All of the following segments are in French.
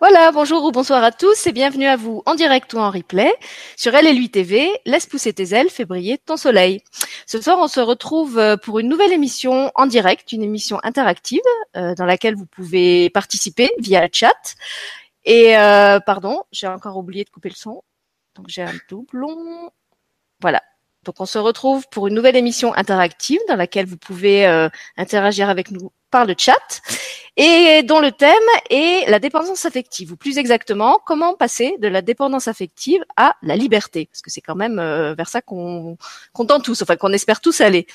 Voilà, bonjour ou bonsoir à tous et bienvenue à vous en direct ou en replay sur LLU TV. Laisse pousser tes ailes, fais briller ton soleil. Ce soir, on se retrouve euh, pour une nouvelle émission en direct, une émission interactive euh, dans laquelle vous pouvez participer via le chat. Et euh, pardon, j'ai encore oublié de couper le son, donc j'ai un doublon. Voilà. Donc on se retrouve pour une nouvelle émission interactive dans laquelle vous pouvez interagir avec nous par le chat et dont le thème est la dépendance affective, ou plus exactement, comment passer de la dépendance affective à la liberté, parce que c'est quand même euh, vers ça qu'on tend tous, enfin qu'on espère tous aller.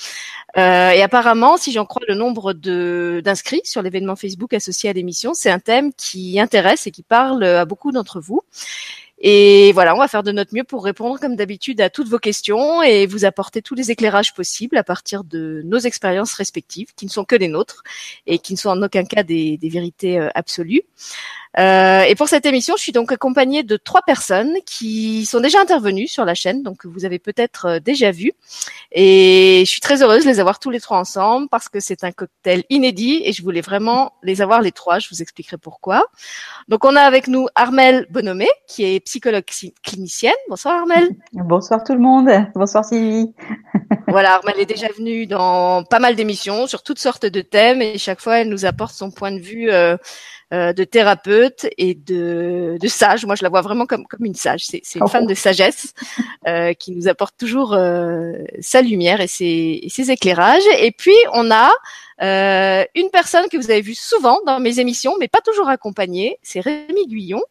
Euh, et apparemment, si j'en crois le nombre de d'inscrits sur l'événement Facebook associé à l'émission, c'est un thème qui intéresse et qui parle à beaucoup d'entre vous. Et voilà, on va faire de notre mieux pour répondre comme d'habitude à toutes vos questions et vous apporter tous les éclairages possibles à partir de nos expériences respectives, qui ne sont que les nôtres et qui ne sont en aucun cas des, des vérités euh, absolues. Euh, et pour cette émission, je suis donc accompagnée de trois personnes qui sont déjà intervenues sur la chaîne, donc que vous avez peut-être euh, déjà vu. Et je suis très heureuse de les avoir tous les trois ensemble parce que c'est un cocktail inédit et je voulais vraiment les avoir les trois. Je vous expliquerai pourquoi. Donc on a avec nous Armel Bonomé, qui est psychologue clinicienne. Bonsoir Armel. Bonsoir tout le monde. Bonsoir Sylvie. voilà, Armel est déjà venue dans pas mal d'émissions sur toutes sortes de thèmes et chaque fois elle nous apporte son point de vue. Euh, euh, de thérapeute et de, de sage. Moi, je la vois vraiment comme, comme une sage. C'est, c'est une oh. femme de sagesse euh, qui nous apporte toujours euh, sa lumière et ses, et ses, éclairages. Et puis, on a euh, une personne que vous avez vue souvent dans mes émissions, mais pas toujours accompagnée. C'est Rémi Guyon,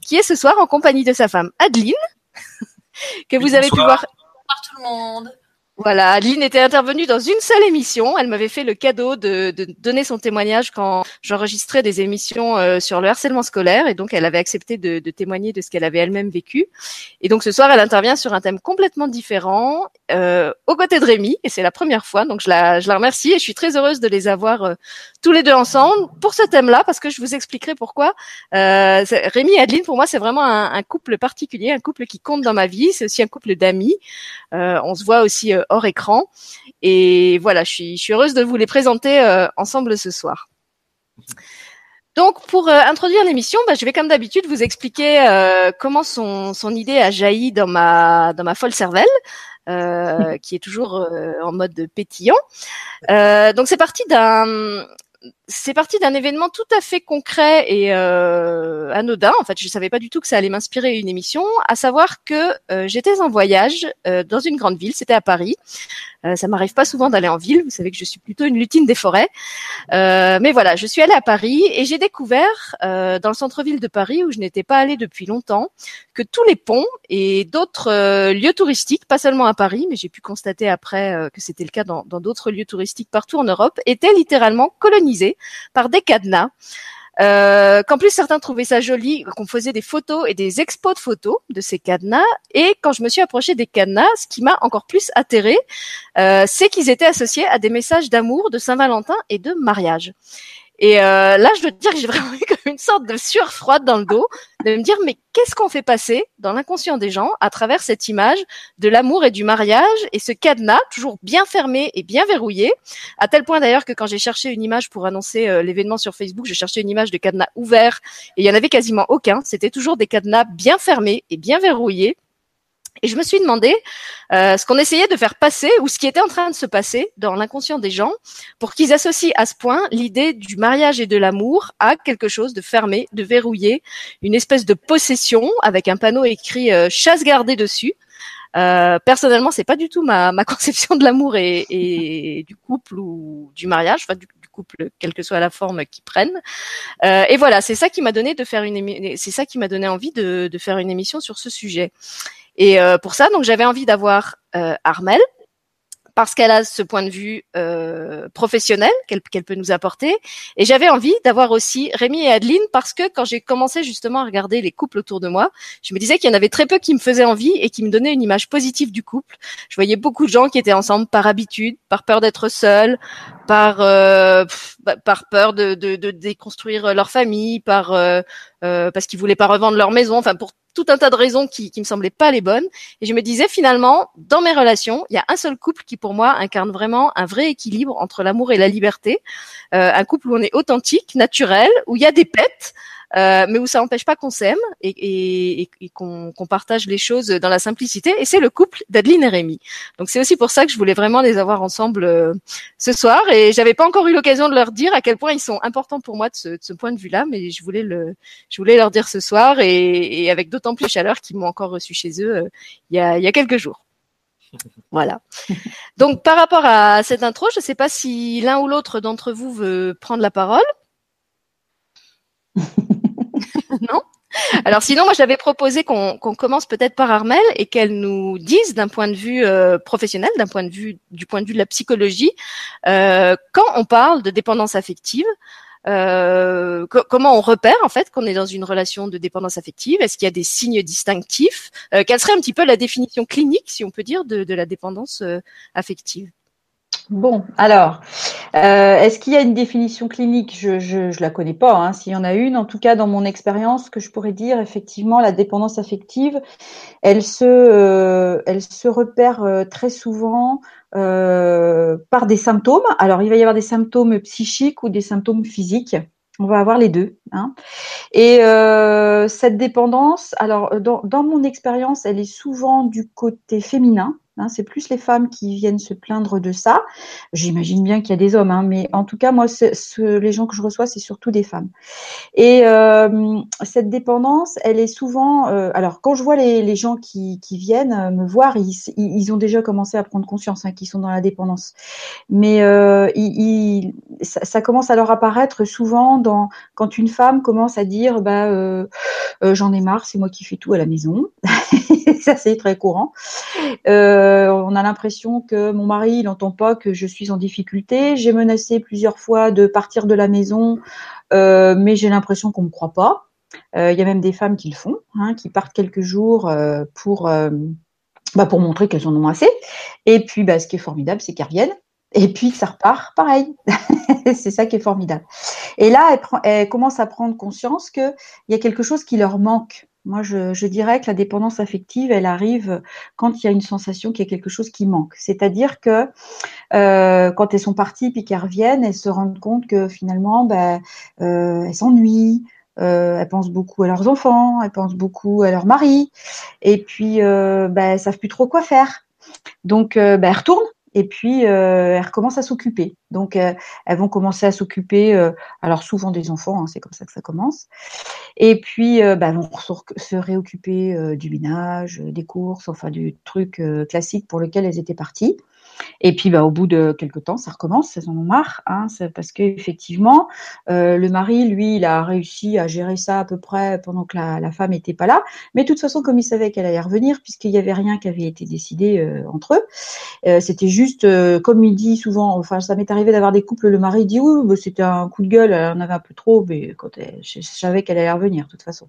qui est ce soir en compagnie de sa femme Adeline, que vous avez pu voir. Bonsoir tout le monde. Voilà, Adeline était intervenue dans une seule émission. Elle m'avait fait le cadeau de, de donner son témoignage quand j'enregistrais des émissions euh, sur le harcèlement scolaire, et donc elle avait accepté de, de témoigner de ce qu'elle avait elle-même vécu. Et donc ce soir, elle intervient sur un thème complètement différent, euh, aux côtés de Rémi, et c'est la première fois. Donc je la, je la remercie et je suis très heureuse de les avoir euh, tous les deux ensemble pour ce thème-là, parce que je vous expliquerai pourquoi. Euh, Rémi et Adeline, pour moi, c'est vraiment un, un, couple particulier, un couple qui compte dans ma vie. C'est aussi un couple d'amis. Euh, on se voit aussi euh, hors écran. Et voilà, je suis, je suis heureuse de vous les présenter euh, ensemble ce soir. Donc, pour euh, introduire l'émission, bah, je vais comme d'habitude vous expliquer euh, comment son, son, idée a jailli dans ma dans ma folle cervelle, euh, qui est toujours en mode pétillant. donc, c'est parti d'un c'est parti d'un événement tout à fait concret et euh, anodin. En fait, je savais pas du tout que ça allait m'inspirer une émission, à savoir que euh, j'étais en voyage euh, dans une grande ville, c'était à Paris. Euh, ça m'arrive pas souvent d'aller en ville, vous savez que je suis plutôt une lutine des forêts. Euh, mais voilà, je suis allée à Paris et j'ai découvert dans le centre-ville de Paris, où je n'étais pas allée depuis longtemps, que tous les ponts et d'autres lieux touristiques, pas seulement à Paris, mais j'ai pu constater après que c'était le cas dans d'autres lieux touristiques partout en Europe, étaient littéralement colonisés par des cadenas. Euh, qu'en plus certains trouvaient ça joli, qu'on faisait des photos et des expos de photos de ces cadenas. Et quand je me suis approchée des cadenas, ce qui m'a encore plus atterré, euh, c'est qu'ils étaient associés à des messages d'amour, de Saint-Valentin et de mariage. Et euh, là, je dois dire que j'ai vraiment eu comme une sorte de sueur froide dans le dos, de me dire mais qu'est-ce qu'on fait passer dans l'inconscient des gens à travers cette image de l'amour et du mariage et ce cadenas toujours bien fermé et bien verrouillé, à tel point d'ailleurs que quand j'ai cherché une image pour annoncer euh, l'événement sur Facebook, je cherchais une image de cadenas ouvert et il y en avait quasiment aucun. C'était toujours des cadenas bien fermés et bien verrouillés. Et je me suis demandé euh, ce qu'on essayait de faire passer ou ce qui était en train de se passer dans l'inconscient des gens pour qu'ils associent à ce point l'idée du mariage et de l'amour à quelque chose de fermé, de verrouillé, une espèce de possession avec un panneau écrit euh, chasse gardée dessus. Euh, personnellement, c'est pas du tout ma, ma conception de l'amour et, et, du couple ou du mariage, enfin du, couple, quelle que soit la forme qu'ils prennent. Euh, et voilà, c'est ça qui m'a donné de faire une, c'est ça qui m'a donné envie de, de faire une émission sur ce sujet. Et euh, pour ça, donc j'avais envie d'avoir euh, Armel parce qu'elle a ce point de vue euh, professionnel qu'elle peut nous apporter. Et j'avais envie d'avoir aussi Rémi et Adeline parce que quand j'ai commencé justement à regarder les couples autour de moi, je me disais qu'il y en avait très peu qui me faisaient envie et qui me donnaient une image positive du couple. Je voyais beaucoup de gens qui étaient ensemble par habitude, par peur d'être seuls, par euh, bah, par peur de, de, de, déconstruire leur famille, par euh, euh, parce qu'ils voulaient pas revendre leur maison, enfin pour tout un tas de raisons qui, qui me semblaient pas les bonnes. Et je me disais finalement, dans mes relations, il y a un seul couple qui pour moi incarne vraiment un vrai équilibre entre l'amour et la liberté. Euh, un couple où on est authentique, naturel, où il y a des pets, euh, mais où ça n'empêche pas qu'on s'aime et, qu'on partage les choses dans la simplicité. Et c'est le couple d'Adeline et Rémi. Donc c'est aussi pour ça que je voulais vraiment les avoir ensemble euh, ce soir. Et j'avais pas encore eu l'occasion de leur dire à quel point ils sont importants pour moi de ce, point de vue-là, mais je voulais le, je voulais leur dire ce soir et, avec d'autant plus chaleur qu'ils m'ont encore reçu chez eux euh, il, y a, il y a quelques jours. Voilà. Donc par rapport à cette intro, je ne sais pas si l'un ou l'autre d'entre vous veut prendre la parole. non. Alors sinon, moi j'avais proposé qu'on commence peut-être par Armel et qu'elle nous dise d'un point de vue euh, professionnel, d'un point de vue du point de vue de la psychologie, euh, quand on parle de dépendance affective, euh, comment on repère en fait qu'on est dans une relation de dépendance affective? Est-ce qu'il y a des signes distinctifs? Quelle serait un petit peu la définition clinique, si on peut dire, de, la dépendance affective? Bon, alors, euh, est-ce qu'il y a une définition clinique? Je ne la connais pas, hein, s'il y en a une. En tout cas, dans mon expérience, que je pourrais dire, effectivement, la dépendance affective, elle se, euh, elle se repère euh, très souvent par des symptômes. Alors, il va y avoir des symptômes psychiques ou des symptômes physiques. On va avoir les deux. Hein. Et cette dépendance, alors dans, dans mon expérience, elle est souvent du côté féminin. Hein, c'est plus les femmes qui viennent se plaindre de ça. J'imagine bien qu'il y a des hommes, hein, mais en tout cas, moi, les gens que je reçois, c'est surtout des femmes. Et euh, cette dépendance, elle est souvent. Euh, alors, quand je vois les, gens qui, viennent euh, me voir, ils, ont déjà commencé à prendre conscience hein, qu'ils sont dans la dépendance. Mais ça, commence à leur apparaître souvent dans quand une femme commence à dire, bah, j'en ai marre, c'est moi qui fais tout à la maison. ça, c'est très courant. Euh, on a l'impression que mon mari, n'entend pas que je suis en difficulté. J'ai menacé plusieurs fois de partir de la maison, euh, mais j'ai l'impression qu'on me croit pas. Euh, il y a même des femmes qui le font, hein, qui partent quelques jours pour bah, pour montrer qu'elles en ont assez. Et puis, bah, ce qui est formidable, c'est qu'elles reviennent. Et puis ça repart pareil. c'est ça qui est formidable. Et là, elle, elle commence à prendre conscience qu'il y a quelque chose qui leur manque moi, je, dirais que la dépendance affective, elle arrive quand il y a une sensation qu'il y a quelque chose qui manque. C'est-à-dire que euh, quand elles sont parties puis qu'elles reviennent, elles se rendent compte que finalement, ben, euh, elles s'ennuient, euh, elles pensent beaucoup à leurs enfants, elles pensent beaucoup à leur mari, et puis ben, elles savent plus trop quoi faire. Donc, ben, elles retournent et puis euh, elles recommencent à s'occuper. Donc euh, elles vont commencer à s'occuper, euh, alors souvent des enfants, hein, c'est comme ça que ça commence. Et puis bah, elles vont se réoccuper du ménage, des courses, enfin du truc classique pour lequel elles étaient parties. Et puis, bah, au bout de quelques temps, ça recommence, elles en ont marre, hein, parce qu'effectivement, euh, le mari, lui, il a réussi à gérer ça à peu près pendant que la, femme n'était pas là. Mais de toute façon, comme il savait qu'elle allait revenir, puisqu'il n'y avait rien qui avait été décidé euh, entre eux, euh, c'était juste, euh, comme il dit souvent, enfin, ça m'est arrivé d'avoir des couples, le mari dit oui, bah, c'était un coup de gueule, elle en avait un peu trop, mais quand elle, je savais qu'elle allait revenir, de toute façon.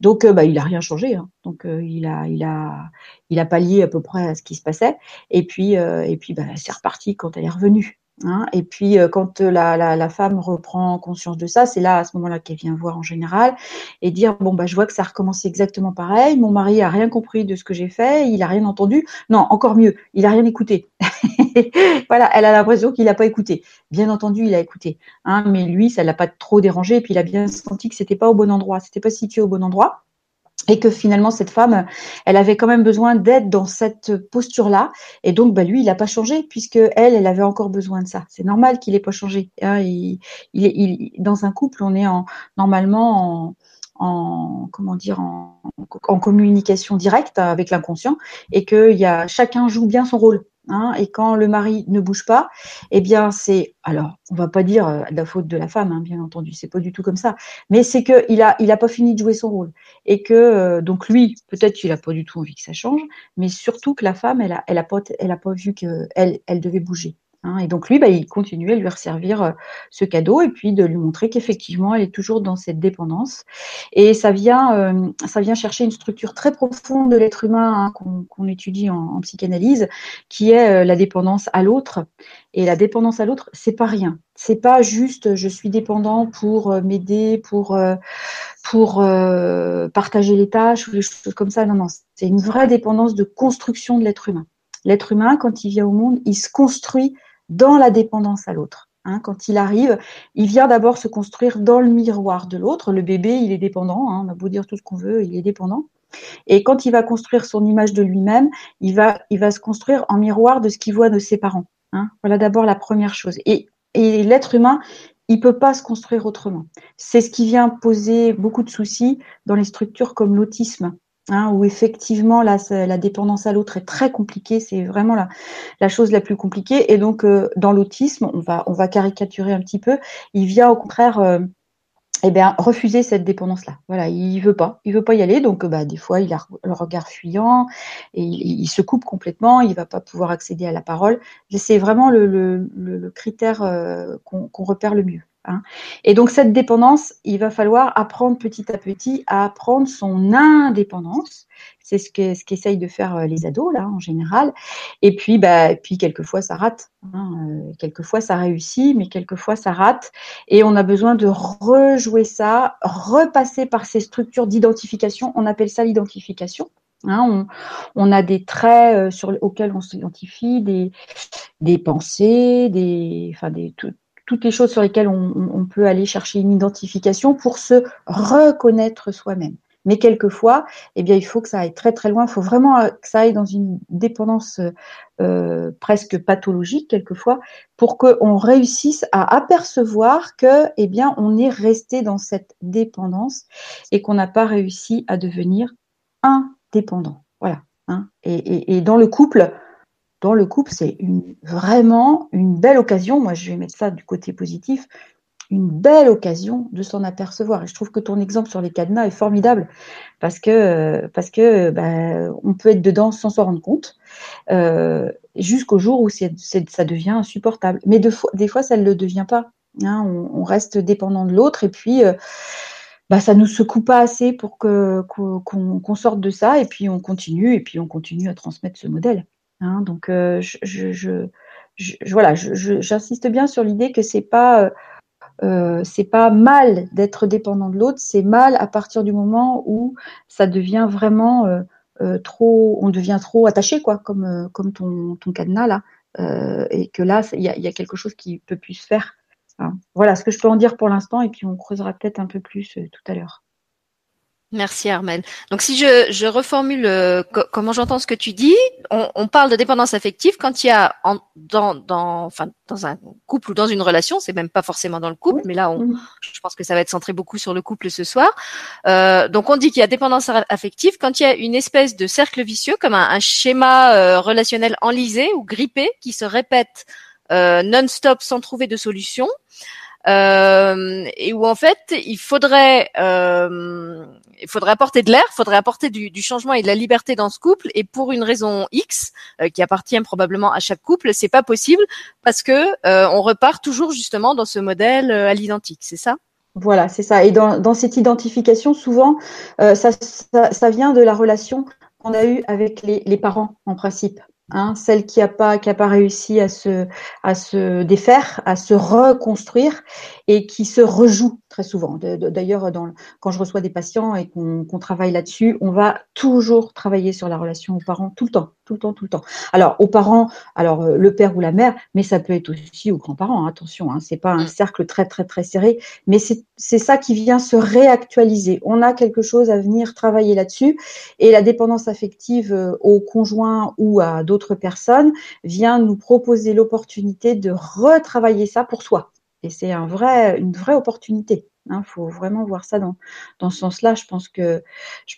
Donc, bah, il a rien changé. Hein. Donc, il a, il a, il a pallié à peu près à ce qui se passait. Et puis, euh, et puis, bah, c'est reparti quand elle est revenue. Hein. Et puis, euh, quand la, femme reprend conscience de ça, c'est là, à ce moment-là, qu'elle vient voir en général et dire bon bah, je vois que ça a recommencé exactement pareil. Mon mari a rien compris de ce que j'ai fait, il a rien entendu. Non, encore mieux, il a rien écouté. voilà, elle a l'impression qu'il n'a pas écouté. Bien entendu, il a écouté, hein, mais lui, ça l'a pas trop dérangé. Et puis, il a bien senti que c'était pas au bon endroit, c'était pas situé au bon endroit et que finalement cette femme, elle avait quand même besoin d'être dans cette posture-là, et donc bah, lui, il n'a pas changé puisque elle, elle avait encore besoin de ça. C'est normal qu'il n'ait pas changé. Hein. dans un couple, on est en, normalement en, communication directe avec l'inconscient et que y chacun joue bien son rôle. Hein, et quand le mari ne bouge pas, eh bien c'est alors on va pas dire euh, la faute de la femme, hein, bien entendu, c'est pas du tout comme ça, mais c'est que il a il a pas fini de jouer son rôle et que euh, donc lui peut-être qu'il a pas du tout envie que ça change, mais surtout que la femme elle a elle a pas elle a pas vu que elle elle devait bouger. Hein, et donc lui, bah, il continuait à lui resservir euh, ce cadeau et puis de lui montrer qu'effectivement, elle est toujours dans cette dépendance. Et ça vient, euh, ça vient chercher une structure très profonde de l'être humain hein, qu'on étudie en, psychanalyse, qui est euh, la dépendance à l'autre. Et la dépendance à l'autre, c'est pas rien. C'est pas juste je suis dépendant pour m'aider, pour pour partager les tâches ou des choses comme ça. Non, non, c'est une vraie dépendance de construction de l'être humain. L'être humain, quand il vient au monde, il se construit dans la dépendance à l'autre. Hein, quand il arrive, il vient d'abord se construire dans le miroir de l'autre. Le bébé, il est dépendant. Hein, on a dire tout ce qu'on veut, il est dépendant. Et quand il va construire son image de lui-même, il va, il va se construire en miroir de ce qu'il voit de ses parents. Hein. Voilà d'abord la première chose. Et, et l'être humain, il peut pas se construire autrement. C'est ce qui vient poser beaucoup de soucis dans les structures comme l'autisme. Hein, où effectivement la, la dépendance à l'autre est très compliquée, c'est vraiment la, chose la plus compliquée. Et donc euh, dans l'autisme, on va, caricaturer un petit peu, il vient au contraire euh, eh bien, refuser cette dépendance-là. Voilà, il veut pas, il veut pas y aller, donc bah, des fois il a le regard fuyant et il, se coupe complètement, il va pas pouvoir accéder à la parole. C'est vraiment le critère euh, qu'on repère le mieux. Hein. Et donc cette dépendance, il va falloir apprendre petit à petit à apprendre son indépendance. C'est ce que ce qu'essayent de faire euh, les ados là en général. Et puis bah puis quelquefois ça rate. Hein. Euh, quelquefois ça réussit, mais quelquefois ça rate. Et on a besoin de rejouer ça, repasser par ces structures d'identification. On appelle ça l'identification. Hein, on, on, a des traits euh, sur, auxquels on s'identifie, des, des pensées, des, enfin des, tout, toutes les choses sur lesquelles on, peut aller chercher une identification pour se reconnaître soi-même. Mais quelquefois, eh bien, il faut que ça aille très très loin. Il faut vraiment euh, que ça aille dans une dépendance euh, presque pathologique quelquefois, pour qu'on réussisse à apercevoir que, eh bien, on est resté dans cette dépendance et qu'on n'a pas réussi à devenir indépendant. Voilà. Hein. Et, et dans le couple, dans le couple, c'est vraiment une belle occasion. Moi, je vais mettre ça du côté positif. Une belle occasion de s'en apercevoir. Et je trouve que ton exemple sur les cadenas est formidable parce que parce que ben, on peut être dedans sans s'en rendre compte euh, jusqu'au jour où ça devient insupportable. Mais des fois, ça ne le devient pas. Hein. on, reste dépendant de l'autre et puis bah, ça nous secoue pas assez pour que qu'on sorte de ça et puis on continue et puis on continue à transmettre ce modèle. Hein, donc, euh, je, je, je, voilà, j'insiste bien sur l'idée que c'est pas euh, euh, c'est pas mal d'être dépendant de l'autre, c'est mal à partir du moment où ça devient vraiment trop, on devient trop attaché, quoi, comme comme ton, ton cadenas là, et que là, il y a, quelque chose qui peut plus se faire. Hein. Voilà ce que je peux en dire pour l'instant, et puis on creusera peut-être un peu plus tout à l'heure. Merci Armel. Donc si je, je reformule euh, comment j'entends ce que tu dis, on, on, parle de dépendance affective quand il y a en, dans, dans, enfin, dans un couple ou dans une relation, c'est même pas forcément dans le couple, mais là on, je pense que ça va être centré beaucoup sur le couple ce soir. Euh, donc on dit qu'il y a dépendance affective quand il y a une espèce de cercle vicieux comme un, un schéma euh, relationnel enlisé ou grippé qui se répète euh, non-stop sans trouver de solution. Euh, et où en fait il faudrait euh, il faudrait apporter de l'air, il faudrait apporter du, changement et de la liberté dans ce couple. Et pour une raison X euh, qui appartient probablement à chaque couple, c'est pas possible parce que euh, on repart toujours justement dans ce modèle à l'identique. C'est ça? Voilà, c'est ça. Et dans, cette identification, souvent, ça, ça, vient de la relation qu'on a eue avec les, parents en principe. Hein, celle qui n'a pas qui pas réussi à se défaire, à se reconstruire et qui se rejoue très souvent. D'ailleurs, quand je reçois des patients et qu'on travaille là-dessus, on va toujours travailler sur la relation aux parents tout le temps, tout le temps, tout le temps. Alors aux parents, alors euh, le père ou la mère, mais ça peut être aussi aux grands-parents. Hein, attention, hein, c'est pas un cercle très très très serré, mais c'est ça qui vient se réactualiser. On a quelque chose à venir travailler là-dessus et la dépendance affective euh, au conjoint ou à d'autres personnes vient nous proposer l'opportunité de retravailler ça pour soi et c'est un vrai, une vraie opportunité. Il hein, faut vraiment voir ça dans, ce sens-là. Je pense que je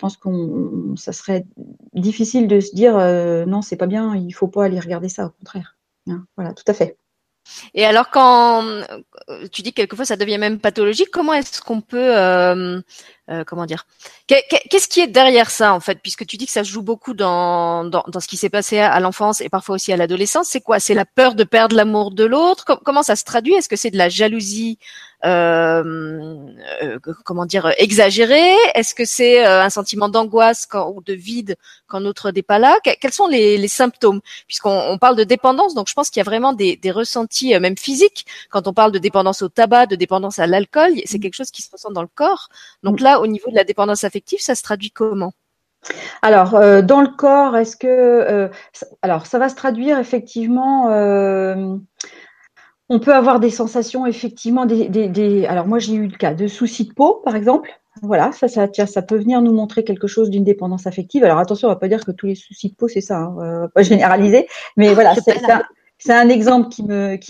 ça serait difficile de se dire euh, non, c'est pas bien, il faut pas aller regarder ça, au contraire. Hein, voilà, tout à fait. Et alors quand euh, tu dis que quelquefois ça devient même pathologique, comment est-ce qu'on peut euh, euh, comment dire Qu'est-ce qui est derrière ça en fait? Puisque tu dis que ça joue beaucoup dans, dans, ce qui s'est passé à, l'enfance et parfois aussi à l'adolescence. C'est quoi? C'est la peur de perdre l'amour de l'autre? Comment ça se traduit? Est-ce que c'est de la jalousie comment dire exagérée Est-ce que c'est un sentiment d'angoisse ou de vide quand l'autre n'est pas là? Quels sont les, les symptômes? Puisqu'on on parle de dépendance, donc je pense qu'il y a vraiment des, des ressentis même physiques quand on parle de dépendance au tabac, de dépendance à l'alcool. C'est mmh. quelque chose qui se ressent dans le corps. Donc là, au niveau de la dépendance affective, ça se traduit comment? Alors, euh, dans le corps, est-ce que. Euh, alors, ça va se traduire effectivement. Euh, On peut avoir des sensations, effectivement, des, des, alors moi j'ai eu le cas de soucis de peau, par exemple. Voilà, ça, ça, ça peut venir nous montrer quelque chose d'une dépendance affective. Alors attention, on va pas dire que tous les soucis de peau c'est ça, hein, euh, pas généraliser, mais voilà, c'est ça c'est un exemple qui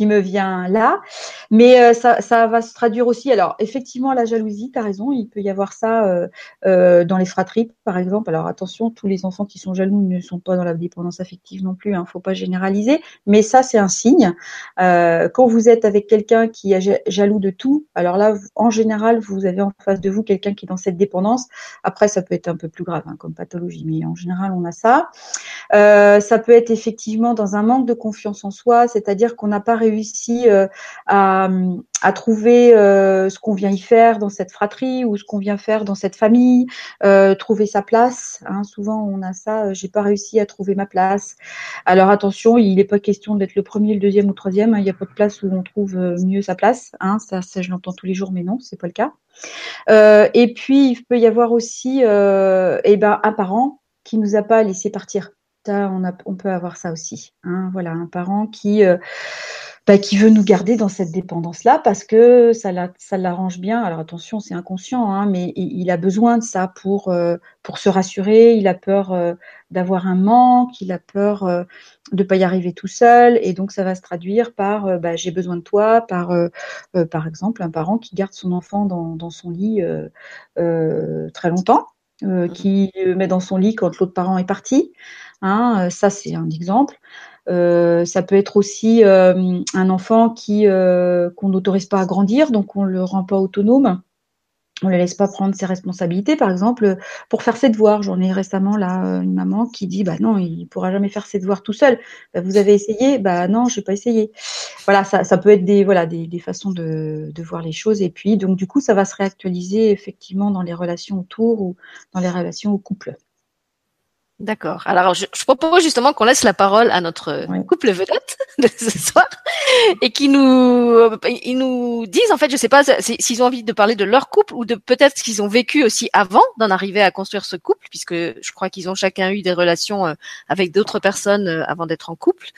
me, vient là. Mais euh, ça, ça va se traduire aussi. Alors, effectivement, la jalousie, tu as raison, il peut y avoir ça euh, euh, dans les fratries, par exemple. Alors, attention, tous les enfants qui sont jaloux ne sont pas dans la dépendance affective non plus, il hein, ne faut pas généraliser. Mais ça, c'est un signe. quand vous êtes avec quelqu'un qui est jaloux de tout, alors là, en général, vous avez en face de vous quelqu'un qui est dans cette dépendance. Après, ça peut être un peu plus grave hein, comme pathologie, mais en général, on a ça. ça peut être effectivement dans un manque de confiance en soi c'est-à-dire qu'on n'a pas réussi euh, à, trouver euh, ce qu'on vient y faire dans cette fratrie ou ce qu'on vient faire dans cette famille, euh, trouver sa place. Hein. souvent, on a ça. J'ai pas réussi à trouver ma place. Alors attention, il n'est pas question d'être le premier, le deuxième ou le troisième. Hein. il n'y a pas de place où on trouve mieux sa place. Hein. ça, je l'entends tous les jours, mais non, c'est pas le cas. et puis, il peut y avoir aussi, eh ben, un parent qui nous a pas laissé partir on, peut avoir ça aussi. Hein. voilà, un parent qui, euh, bah, qui veut nous garder dans cette dépendance-là parce que ça, l'arrange bien. Alors attention, c'est inconscient, hein, mais il, a besoin de ça pour, euh, se rassurer. Il a peur euh, d'avoir un manque, il a peur de ne pas y arriver tout seul. Et donc, ça va se traduire par bah, j'ai besoin de toi, par, par exemple, un parent qui garde son enfant dans son lit très longtemps. Mmh. qui met dans son lit quand l'autre parent est parti. Hein, euh, ça, c'est un exemple. Euh, ça peut être aussi euh, un enfant qui qu'on n'autorise pas à grandir, donc on le rend pas autonome. On ne le laisse pas prendre ses responsabilités, par exemple, pour faire ses devoirs. J'en ai récemment là une maman qui dit bah non, il pourra jamais faire ses devoirs tout seul. Bah, vous avez essayé? Bah non, j'ai pas essayé. Voilà, ça, ça peut être des voilà des, des façons de, de, voir les choses. Et puis donc du coup, ça va se réactualiser effectivement dans les relations autour ou dans les relations au couple. D'accord. Alors, je, propose justement qu'on laisse la parole à notre couple vedette de ce soir et qui nous, ils nous disent en fait, je sais pas s'ils ont envie de parler de leur couple ou de peut-être ce qu'ils ont vécu aussi avant d'en arriver à construire ce couple, puisque je crois qu'ils ont chacun eu des relations euh, avec d'autres personnes euh, avant d'être en couple,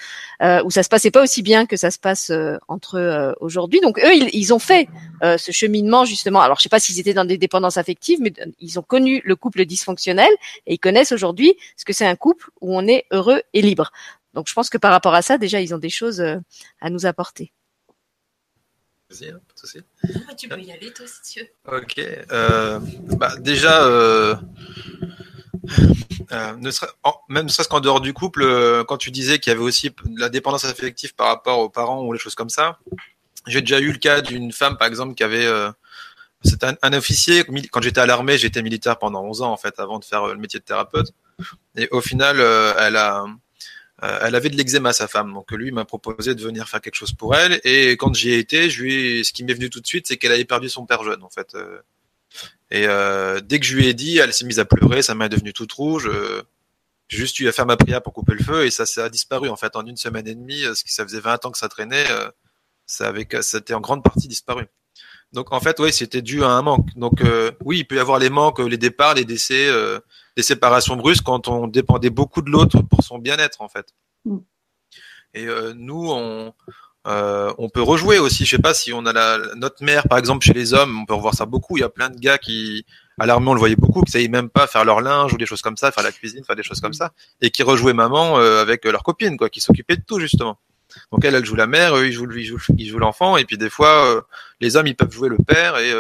euh, où ça se passait pas aussi bien que ça se passe euh, entre eux aujourd'hui. Donc eux, ils, ils ont fait ce cheminement justement. Alors, je sais pas s'ils étaient dans des dépendances affectives, mais ils ont connu le couple dysfonctionnel et ils connaissent aujourd'hui ce que c'est un couple où on est heureux et libre? Donc je pense que par rapport à ça, déjà, ils ont des choses euh, à nous apporter. Hein, tu peux y aller, toi, si tu veux. Ok. Euh, bah, déjà, euh, ne serait, même ne serait-ce qu'en dehors du couple, quand tu disais qu'il y avait aussi la dépendance affective par rapport aux parents ou les choses comme ça, j'ai déjà eu le cas d'une femme, par exemple, qui avait c'est un, officier. Quand j'étais à l'armée, j'étais militaire pendant 11 ans en fait, avant de faire le métier de thérapeute. Et au final, euh, elle a, euh, elle avait de l'eczéma sa femme, donc lui m'a proposé de venir faire quelque chose pour elle. Et quand j'y ai été, je lui, ce qui m'est venu tout de suite, c'est qu'elle avait perdu son père jeune en fait. Euh. Et dès que je lui ai dit, elle s'est mise à pleurer, sa main est devenue toute rouge. J'ai juste eu à faire ma prière pour couper le feu et ça, ça a disparu en fait en une semaine et demie. Ce qui ça faisait 20 ans que ça traînait, ça avait, ça était en grande partie disparu. Donc en fait, oui, c'était dû à un manque. Donc oui, il peut y avoir les manques, les départs, les décès, des séparations brusques quand on dépendait beaucoup de l'autre pour son bien-être en fait. Mm. Et euh, nous, on, euh, on peut rejouer aussi. Je sais pas si on a la, notre mère, par exemple, chez les hommes, on peut revoir ça beaucoup. Il y a plein de gars qui, à l'armée, on le voyait beaucoup, qui savaient même pas faire leur linge ou des choses comme ça, faire la cuisine, faire des choses comme ça, et qui rejouaient maman euh, avec leur copine, quoi, qui s'occupaient de tout justement. Donc elle, elle joue la mère, eux, ils jouent, ils jouent, ils jouent l'enfant, et puis des fois, les hommes, ils peuvent jouer le père, et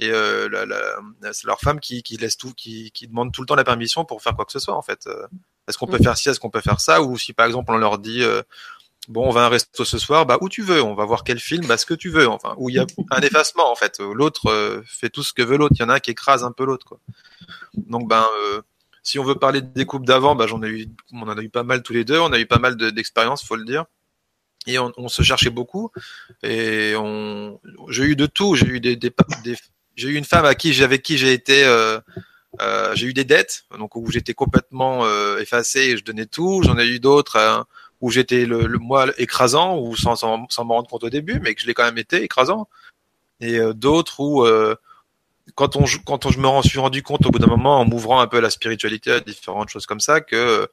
et euh, la, la, c'est leur femme qui, qui laisse tout, qui, qui demande tout le temps la permission pour faire quoi que ce soit en fait. Euh, est-ce qu'on peut mm. faire ci, est-ce qu'on peut faire ça, ou si par exemple on leur dit euh, bon on va à un resto ce soir, bah où tu veux, on va voir quel film, bah ce que tu veux, enfin où il y a un effacement en fait. L'autre euh, fait tout ce que veut l'autre, il y en a un qui écrase un peu l'autre quoi. Donc ben si on veut parler des couples d'avant, bah j'en ai eu, on en a eu pas mal tous les deux, on a eu pas mal d'expériences, faut le dire et on, se cherchait beaucoup. Et on j'ai eu de tout. J'ai eu des, des, j'ai eu une femme à qui j'ai été euh, euh, j'ai eu des dettes. Donc où j'étais complètement euh, effacé et je donnais tout. J'en ai eu d'autres hein, où j'étais le, le, moi écrasant ou sans sans, sans me rendre compte au début mais que je l'ai quand même été écrasant. Et euh, d'autres où quand on quand je me suis rendu compte au bout d'un moment en m'ouvrant un peu à la spiritualité à différentes choses comme ça que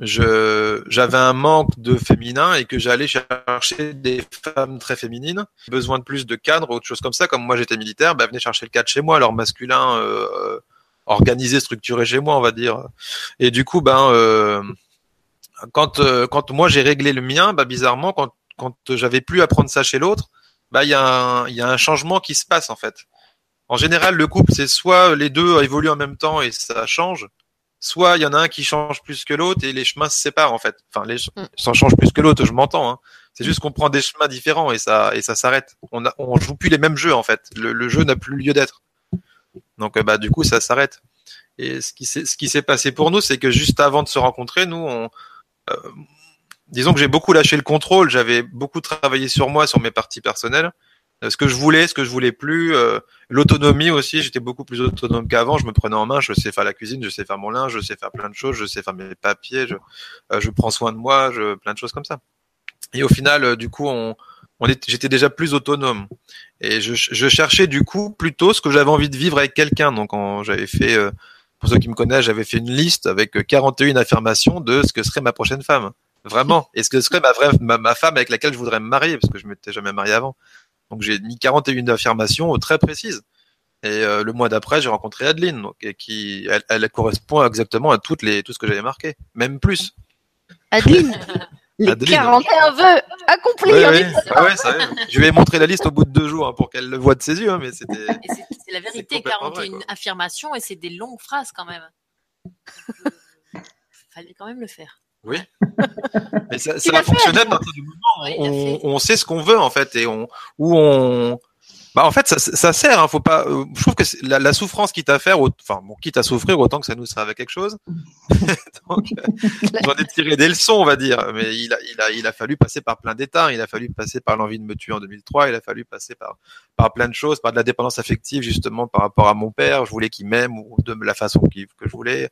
je j'avais un manque de féminin et que j'allais chercher des femmes très féminines, besoin de plus de cadres, autre chose comme ça. Comme moi j'étais militaire, bah venez chercher le cadre chez moi, alors masculin, euh, organisé, structuré chez moi, on va dire. Et du coup, ben euh, quand euh, quand moi j'ai réglé le mien, bah bizarrement quand quand j'avais plus à prendre ça chez l'autre, bah il y a un il y a un changement qui se passe en fait. En général, le couple c'est soit les deux évoluent en même temps et ça change, soit il y en a un qui change plus que l'autre et les chemins se séparent en fait. Enfin, les Mm. ça change plus que l'autre, je m'entends. Hein. C'est juste qu'on prend des chemins différents et ça et ça s'arrête. On a, on joue plus les mêmes jeux en fait. Le, le jeu n'a plus lieu d'être. Donc euh, bah du coup ça s'arrête. Et ce qui s'est ce qui s'est passé pour nous, c'est que juste avant de se rencontrer, nous on euh, disons que j'ai beaucoup lâché le contrôle. J'avais beaucoup travaillé sur moi, sur mes parties personnelles. Euh, ce que je voulais, ce que je voulais plus, euh, l'autonomie aussi. J'étais beaucoup plus autonome qu'avant. Je me prenais en main. Je sais faire la cuisine, je sais faire mon linge, je sais faire plein de choses, je sais faire mes papiers, je, euh, je prends soin de moi, je, plein de choses comme ça. Et au final, euh, du coup, on, on j'étais déjà plus autonome. Et je, je cherchais du coup plutôt ce que j'avais envie de vivre avec quelqu'un. Donc, j'avais fait, euh, pour ceux qui me connaissent, j'avais fait une liste avec euh, 41 affirmations de ce que serait ma prochaine femme. Vraiment. Et ce que serait ma vraie, ma femme avec laquelle je voudrais me marier, parce que je m'étais jamais marié avant. Donc j'ai mis 41 affirmations très précises. Et euh, le mois d'après, j'ai rencontré Adeline, donc, et qui, elle, elle correspond exactement à toutes les, tout ce que j'avais marqué, même plus. Adeline, les Adeline. 41 vœux accomplis ouais, une ah ouais, ça. Je lui ai montré la liste au bout de deux jours hein, pour qu'elle le voie de ses yeux, hein, mais c'était. C'est la vérité, complètement vrai, 41 quoi. affirmations et c'est des longues phrases quand même. Fallait quand même le faire. Oui. Mais ça, ça a fonctionné à partir du moment où on, on sait ce qu'on veut en fait et on où on bah en fait ça, ça sert hein, faut pas euh, je trouve que la, la souffrance quitte à faire enfin bon quitte à souffrir autant que ça nous serve à quelque chose. Donc euh, j'en ai tiré des leçons on va dire. Mais il a il a il a fallu passer par plein d'états. Il a fallu passer par l'envie de me tuer en 2003 il a fallu passer par par plein de choses par de la dépendance affective justement par rapport à mon père. Je voulais qu'il m'aime ou de la façon qu'il- que je voulais.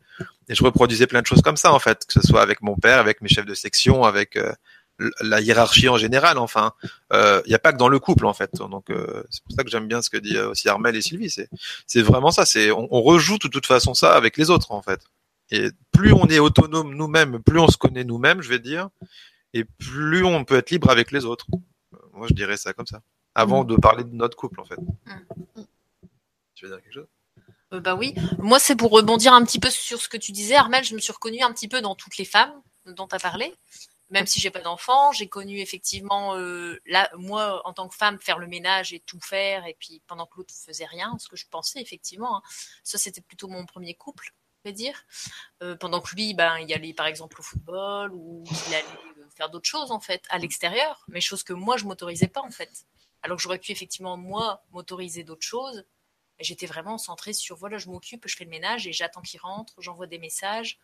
Et je reproduisais plein de choses comme ça en fait. Que ce soit avec mon père avec mes chefs de section avec euh, la hiérarchie en général enfin il n'y a pas que dans le couple en fait. Donc euh, c'est pour ça que j'aime bien ce que dit euh, aussi Armel et Sylvie. C'est c'est vraiment ça. C'est on, on rejoue de toute façon ça avec les autres en fait. Et plus on est autonome nous-mêmes plus on se connaît nous-mêmes je vais dire et plus on peut être libre avec les autres. Euh, moi je dirais ça comme ça. Avant de parler de notre couple en fait. Tu veux dire quelque chose? Euh, bah oui. Moi, c'est pour rebondir un petit peu sur ce que tu disais, Armel. Je me suis reconnue un petit peu dans toutes les femmes dont tu as parlé. Même si j'ai pas d'enfant, j'ai connu effectivement, euh, là, moi, en tant que femme, faire le ménage et tout faire, et puis pendant que l'autre faisait rien, ce que je pensais effectivement. hein. Ça, c'était plutôt mon premier couple, je vais dire. Euh, pendant que lui, ben, il allait par exemple au football ou il allait euh, faire d'autres choses en fait à l'extérieur, mais choses que moi je m'autorisais pas en fait. Alors j'aurais pu effectivement moi m'autoriser d'autres choses. Et J'étais vraiment centrée sur voilà, je m'occupe, je fais le ménage et j'attends qu'il rentre, j'envoie des messages.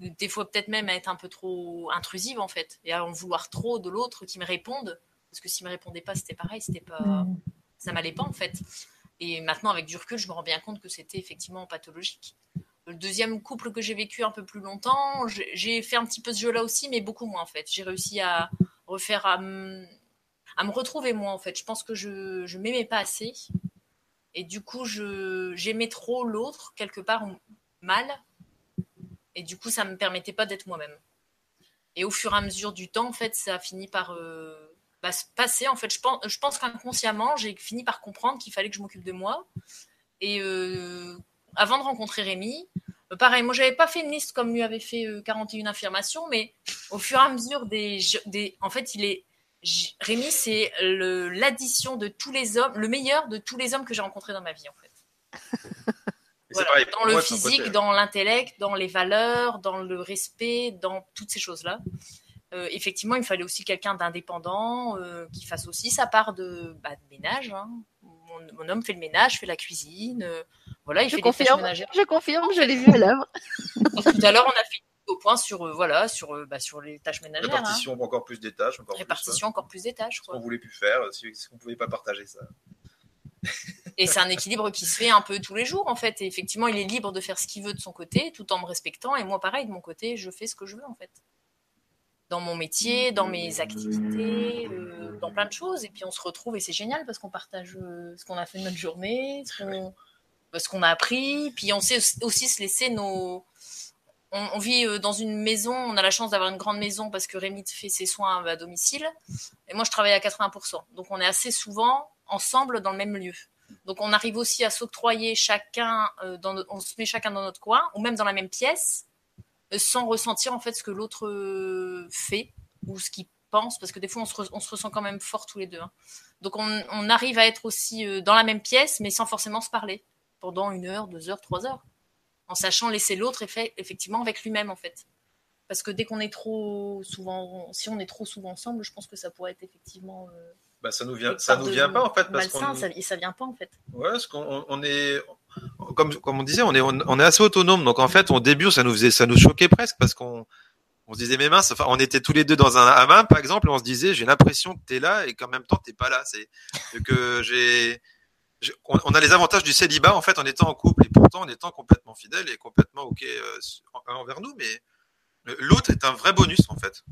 Des fois, peut-être même à être un peu trop intrusive en fait, et à en vouloir trop de l'autre qui me réponde. Parce que s'il me répondait pas, c'était pareil, c'était pas, ça m'allait pas en fait. Et maintenant, avec du recul, je me rends bien compte que c'était effectivement pathologique. Le deuxième couple que j'ai vécu un peu plus longtemps, j'ai- j'ai fait un petit peu ce jeu-là aussi, mais beaucoup moins en fait. J'ai réussi à refaire, à me, à me retrouver moi en fait. Je pense que je, je m'aimais pas assez. Et du coup, je, j'aimais trop l'autre, quelque part mal. Et du coup, ça me permettait pas d'être moi-même. Et au fur et à mesure du temps, en fait, ça a fini par euh, bah, se passer. En fait, je pense, je pense qu'inconsciemment, j'ai fini par comprendre qu'il fallait que je m'occupe de moi. Et euh, avant de rencontrer Rémi, euh, pareil, moi, j'avais pas fait une liste comme lui avait fait euh, 41 affirmations, mais au fur et à mesure des, en fait, il est Rémi, c'est l'addition de tous les hommes, le meilleur de tous les hommes que j'ai rencontrés dans ma vie, en fait. Voilà, pareil dans le moi physique, côté. dans l'intellect, dans les valeurs, dans le respect, dans toutes ces choses-là. Euh, effectivement, il fallait aussi quelqu'un d'indépendant euh, qui fasse aussi sa part de, bah, de ménage. hein. Mon, mon homme fait le ménage, fait la cuisine. euh, voilà, il Je fait des tâches confirme, ménagères. je confirme, je l'ai vu à l'œuvre. Tout à l'heure, on a fait au point sur, euh, voilà, sur, euh, bah, sur les tâches ménagères. hein. répartition encore plus des tâches encore Répartition, encore plus des tâches. quoi. qu'on voulait plus faire si, si on pouvait pas partager ça Et c'est un équilibre qui se fait un peu tous les jours, en fait. Et effectivement, il est libre de faire ce qu'il veut de son côté, tout en me respectant. Et moi, pareil, de mon côté, je fais ce que je veux, en fait. Dans mon métier, dans mes activités, euh, dans plein de choses. Et puis, on se retrouve et c'est génial parce qu'on partage euh, ce qu'on a fait de notre journée, ce qu'on, qu'on a appris. Puis, on sait aussi se laisser nos, on, on vit euh, dans une maison, on a la chance d'avoir une grande maison parce que Rémi fait ses soins à domicile. Et moi, je travaille à 80%. Donc, on est assez souvent ensemble dans le même lieu. Donc, on arrive aussi à s'octroyer chacun, euh, dans on se met chacun dans notre coin, ou même dans la même pièce, euh, sans ressentir en fait ce que l'autre euh, fait ou ce qu'il pense, parce que des fois, on se, ressent quand même fort tous les deux. hein. Donc, on, arrive à être aussi dans la même pièce, mais sans forcément se parler pendant une heure, deux heures, trois heures en sachant laisser l'autre effe- effectivement avec lui-même en fait. Parce que dès qu'on est trop souvent, si on est trop souvent ensemble, je pense que ça pourrait être effectivement. Bah, ça nous vient, ça nous vient pas en fait parce malsain, ça, ça vient pas en fait. ouais, parce qu'on on- est, comme comme on disait, on est on est assez autonome. Donc en fait, au début, ça nous faisait, ça nous choquait presque parce qu'on on se disait mais mince, enfin, on était tous les deux dans un hammam par exemple, et on se disait j'ai l'impression que t'es là et qu'en même temps t'es pas là. C'est que j'ai on a les avantages du célibat en fait en étant en couple et pourtant en étant complètement fidèle et complètement ok euh, en- envers nous, mais l'autre est un vrai bonus en fait.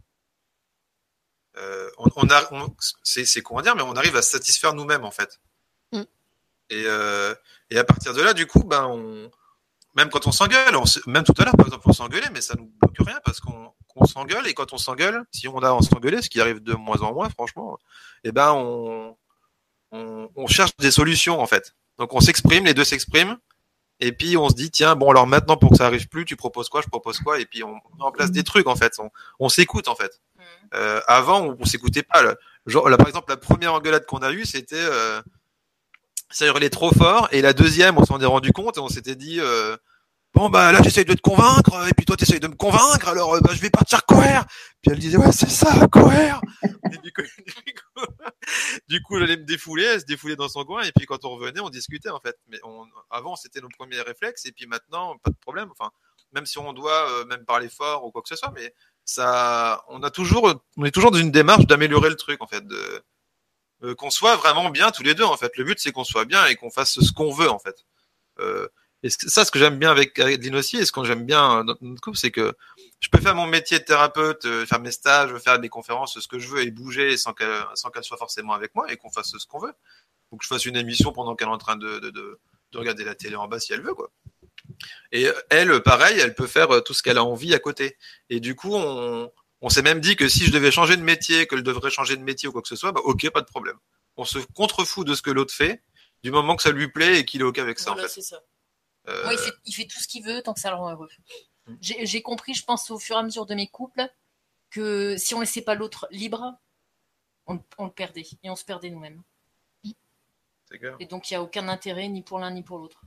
Euh, on, on a, on- c'est, c'est comment dire, mais on arrive à se satisfaire nous-mêmes en fait. Mm. Et, euh, et à partir de là, du coup, ben on, même quand on s'engueule, même tout à l'heure par exemple, on s'engueulait, mais ça nous bloque rien parce qu'on, qu'on s'engueule et quand on s'engueule, si on a à s'engueuler, ce qui arrive de moins en moins, franchement, et ben on, on, on cherche des solutions en fait. Donc on s'exprime, les deux s'expriment. Et puis on se dit tiens bon alors maintenant pour que ça arrive plus tu proposes quoi je propose quoi et puis on met en place des trucs en fait on, on s'écoute en fait. Euh, avant, on, on s'écoutait pas. Par exemple, la première engueulade qu'on a eue, c'était euh, ça hurlait trop fort. Et la deuxième, on s'en est rendu compte et on s'était dit euh, bon bah là, j'essaye de te convaincre et puis toi, t'essayes de me convaincre. Alors, bah, je vais partir courir. Puis elle disait ouais, c'est ça, courir. Du coup, du coup, j'allais me défouler, elle se défoulait dans son coin. Et puis quand on revenait, on discutait en fait. Mais avant, c'était nos premiers réflexes. Et puis maintenant, pas de problème. Enfin, même si on doit même parler fort ou quoi que ce soit, mais ça, on a toujours, on est toujours dans une démarche d'améliorer le truc en fait, de euh, qu'on soit vraiment bien tous les deux en fait. Le but c'est qu'on soit bien et qu'on fasse ce qu'on veut en fait. Euh, et ça, ce que j'aime bien avec Adeline aussi, et ce que j'aime bien dans notre couple, c'est que je peux faire mon métier de thérapeute, euh, faire mes stages, faire des conférences, ce que je veux, et bouger sans qu'elle, sans qu'elle soit forcément avec moi, et qu'on fasse ce qu'on veut. Donc je fasse une émission pendant qu'elle est en train de, de, de, de regarder la télé en bas si elle veut quoi. Et elle, pareil, elle peut faire euh, tout ce qu'elle a envie à côté. Et du coup, on, on s'est même dit que si je devais changer de métier, que je devrais changer de métier ou quoi que ce soit, bah ok, pas de problème. On se contrefout de ce que l'autre fait, du moment que ça lui plaît et qu'il est ok avec ça. Voilà, en fait. c'est ça. Euh, il, fait, il fait tout ce qu'il veut tant que ça le rend heureux. Mm. J'ai j'ai compris, je pense, au fur et à mesure de mes couples, que si on laissait pas l'autre libre, on, on le perdait et on se perdait nous-mêmes. c'est clair. Et donc, il n'y a aucun intérêt ni pour l'un ni pour l'autre.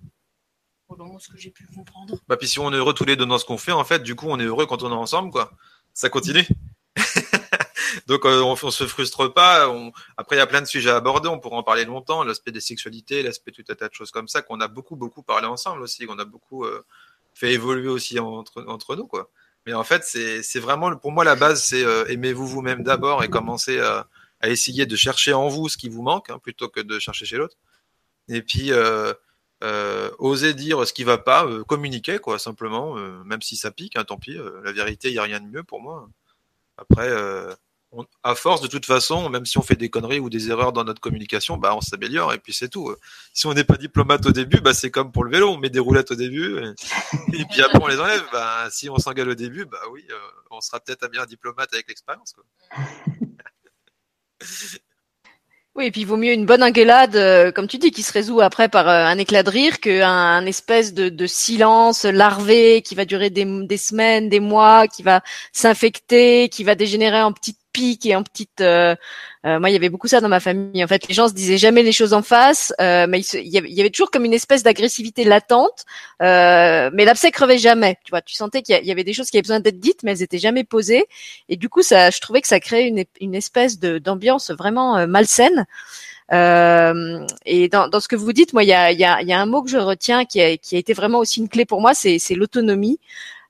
Moi, ce que j'ai pu comprendre. Bah puis si on est heureux tous les deux dans ce qu'on fait, en fait, du coup, on est heureux quand on est ensemble, quoi. Ça continue. Donc euh, on, on se frustre pas. Après, il y a plein de sujets à aborder. On pourra en parler longtemps. L'aspect des sexualités, l'aspect tout un tas de choses comme ça qu'on a beaucoup beaucoup parlé ensemble aussi, qu'on a beaucoup euh, fait évoluer aussi entre entre nous, quoi. Mais en fait, c'est vraiment pour moi la base, c'est euh, aimez-vous vous-même d'abord et commencez à, à essayer de chercher en vous ce qui vous manque hein, plutôt que de chercher chez l'autre. Et puis euh, oser dire ce qui va pas, euh, communiquer quoi, simplement, euh, même si ça pique, hein, tant pis. la vérité, il y a rien de mieux pour moi. Après, à force, de toute façon, même si on fait des conneries ou des erreurs dans notre communication, bah on s'améliore et puis c'est tout. Si on n'est pas diplomate au début, bah c'est comme pour le vélo, on met des roulettes au début et, puis après on les enlève. Bah si on s'engueule au début, bah oui, on sera peut-être un meilleur diplomate avec l'expérience. Oui, et puis vaut mieux une bonne engueulade, euh, comme tu dis, qui se résout après par euh, un éclat de rire qu'un un espèce de, de silence larvé qui va durer des, des semaines, des mois, qui va s'infecter, qui va dégénérer en petites piques et en petites. euh, euh, moi, il y avait beaucoup ça dans ma famille. En fait, les gens se disaient jamais les choses en face, euh, mais il, y avait, il y avait toujours comme une espèce d'agressivité latente, euh, mais l'abcès crevait jamais. Tu vois, tu sentais qu'il y avait des choses qui avaient besoin d'être dites, mais elles étaient jamais posées. Et du coup, ça, je trouvais que ça créait une, une espèce d'ambiance vraiment euh, malsaine. Euh, et dans, dans ce que vous dites, moi, il y a, y, a, y a un mot que je retiens qui a, qui a été vraiment aussi une clé pour moi, c'est c'est l'autonomie.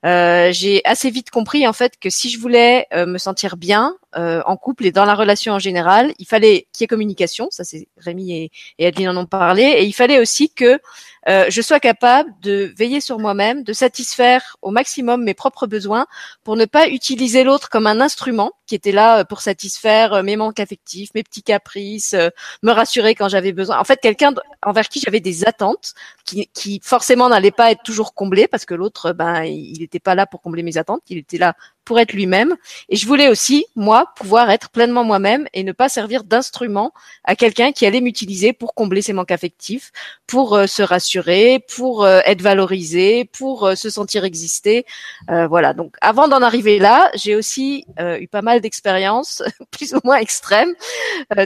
Euh, j'ai assez vite compris en fait que si je voulais euh, me sentir bien, euh, en couple et dans la relation en général, il fallait qu'il y ait communication. Ça, c'est Rémi et, Adeline en ont parlé. Et il fallait aussi que euh, je sois capable de veiller sur moi-même, de satisfaire au maximum mes propres besoins pour ne pas utiliser l'autre comme un instrument qui était là euh, pour satisfaire euh, mes manques affectifs, mes petits caprices, me rassurer quand j'avais besoin. En fait, quelqu'un envers qui j'avais des attentes qui, qui forcément n'allaient pas être toujours comblées parce que l'autre, ben, il n'était pas là pour combler mes attentes, il était là pour être lui-même. Et je voulais aussi, moi, pouvoir être pleinement moi-même et ne pas servir d'instrument à quelqu'un qui allait m'utiliser pour combler ses manques affectifs, pour euh, se rassurer, pour euh, être valorisé, pour euh, se sentir exister. voilà. Donc, avant d'en arriver là, j'ai aussi eu pas mal d'expériences, plus ou moins extrêmes,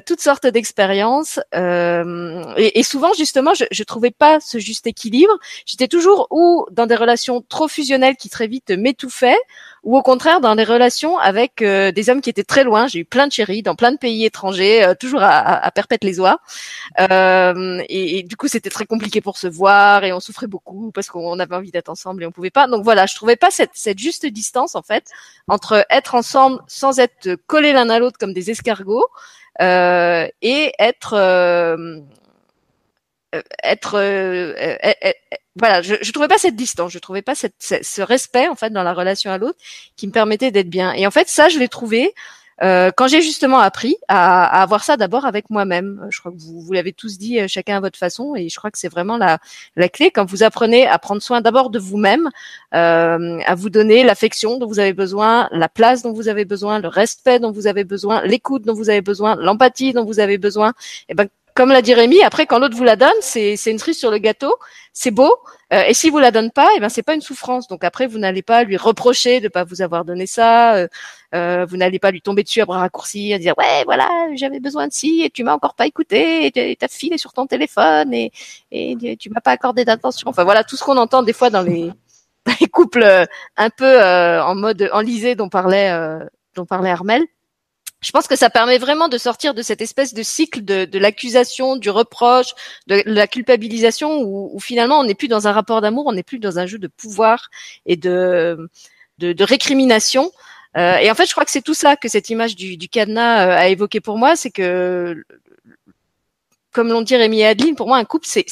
toutes sortes d'expériences. Et, et, souvent, justement, je, je trouvais pas ce juste équilibre. J'étais toujours ou dans des relations trop fusionnelles qui très vite m'étouffaient, ou au contraire dans des relations avec euh, des hommes qui étaient très loin. J'ai eu plein de chéris dans plein de pays étrangers, euh, toujours à, à, perpète les oies. Euh, et, du coup, c'était très compliqué pour se voir et on souffrait beaucoup parce qu'on avait envie d'être ensemble et on pouvait pas. Donc voilà, je trouvais pas cette, juste distance en fait entre être ensemble sans être collés l'un à l'autre comme des escargots et être être voilà, je, je trouvais pas cette distance, je trouvais pas cette, ce respect en fait dans la relation à l'autre qui me permettait d'être bien. Et en fait, ça, je l'ai trouvé euh, quand j'ai justement appris à, à avoir ça d'abord avec moi-même. Je crois que vous, vous l'avez tous dit, euh, chacun à votre façon, et je crois que c'est vraiment la, la clé quand vous apprenez à prendre soin d'abord de vous-même, euh, à vous donner l'affection dont vous avez besoin, la place dont vous avez besoin, le respect dont vous avez besoin, l'écoute dont vous avez besoin, l'empathie dont vous avez besoin. Et ben comme l'a dit Rémi, après quand l'autre vous la donne, c'est une cerise sur le gâteau, c'est beau. Euh, et si vous la donne pas, et eh ben c'est pas une souffrance. Donc après vous n'allez pas lui reprocher de pas vous avoir donné ça. Euh, euh, vous n'allez pas lui tomber dessus à bras raccourcis, à dire ouais voilà j'avais besoin de ci et tu m'as encore pas écouté, et ta fille est sur ton téléphone et, et tu m'as pas accordé d'attention. Enfin voilà tout ce qu'on entend des fois dans les, dans les couples un peu en mode enlisé dont parlait dont parlait Armel je pense que ça permet vraiment de sortir de cette espèce de cycle de, de l'accusation, du reproche, de, la culpabilisation, où, finalement on n'est plus dans un rapport d'amour, on n'est plus dans un jeu de pouvoir et de, de, de récrimination. Euh, et en fait, je crois que c'est tout ça que cette image du, du cadenas euh, a évoqué pour moi, c'est que, comme l'ont dit Rémi et Adeline, pour moi, un couple, c'est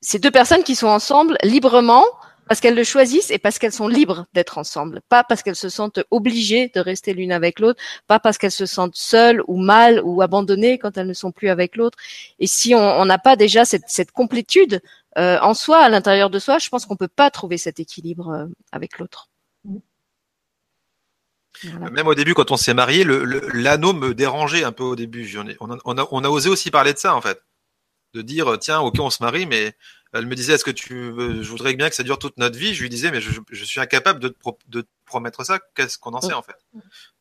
c'est deux personnes qui sont ensemble librement parce qu'elles le choisissent et parce qu'elles sont libres d'être ensemble, pas parce qu'elles se sentent obligées de rester l'une avec l'autre, pas parce qu'elles se sentent seules ou mal ou abandonnées quand elles ne sont plus avec l'autre. Et si on n'a pas déjà cette, cette complétude euh, en soi, à l'intérieur de soi, je pense qu'on peut pas trouver cet équilibre euh, avec l'autre. Même au début, quand on s'est marié, l'anneau me dérangeait un peu au début. On a, on, a, on a osé aussi parler de ça, en fait. De dire, tiens, ok, on se marie, mais elle me disait, est-ce que tu veux, je voudrais bien que ça dure toute notre vie? Je lui disais, mais je, je suis incapable de te, de te promettre ça. Qu'est-ce qu'on en sait en fait?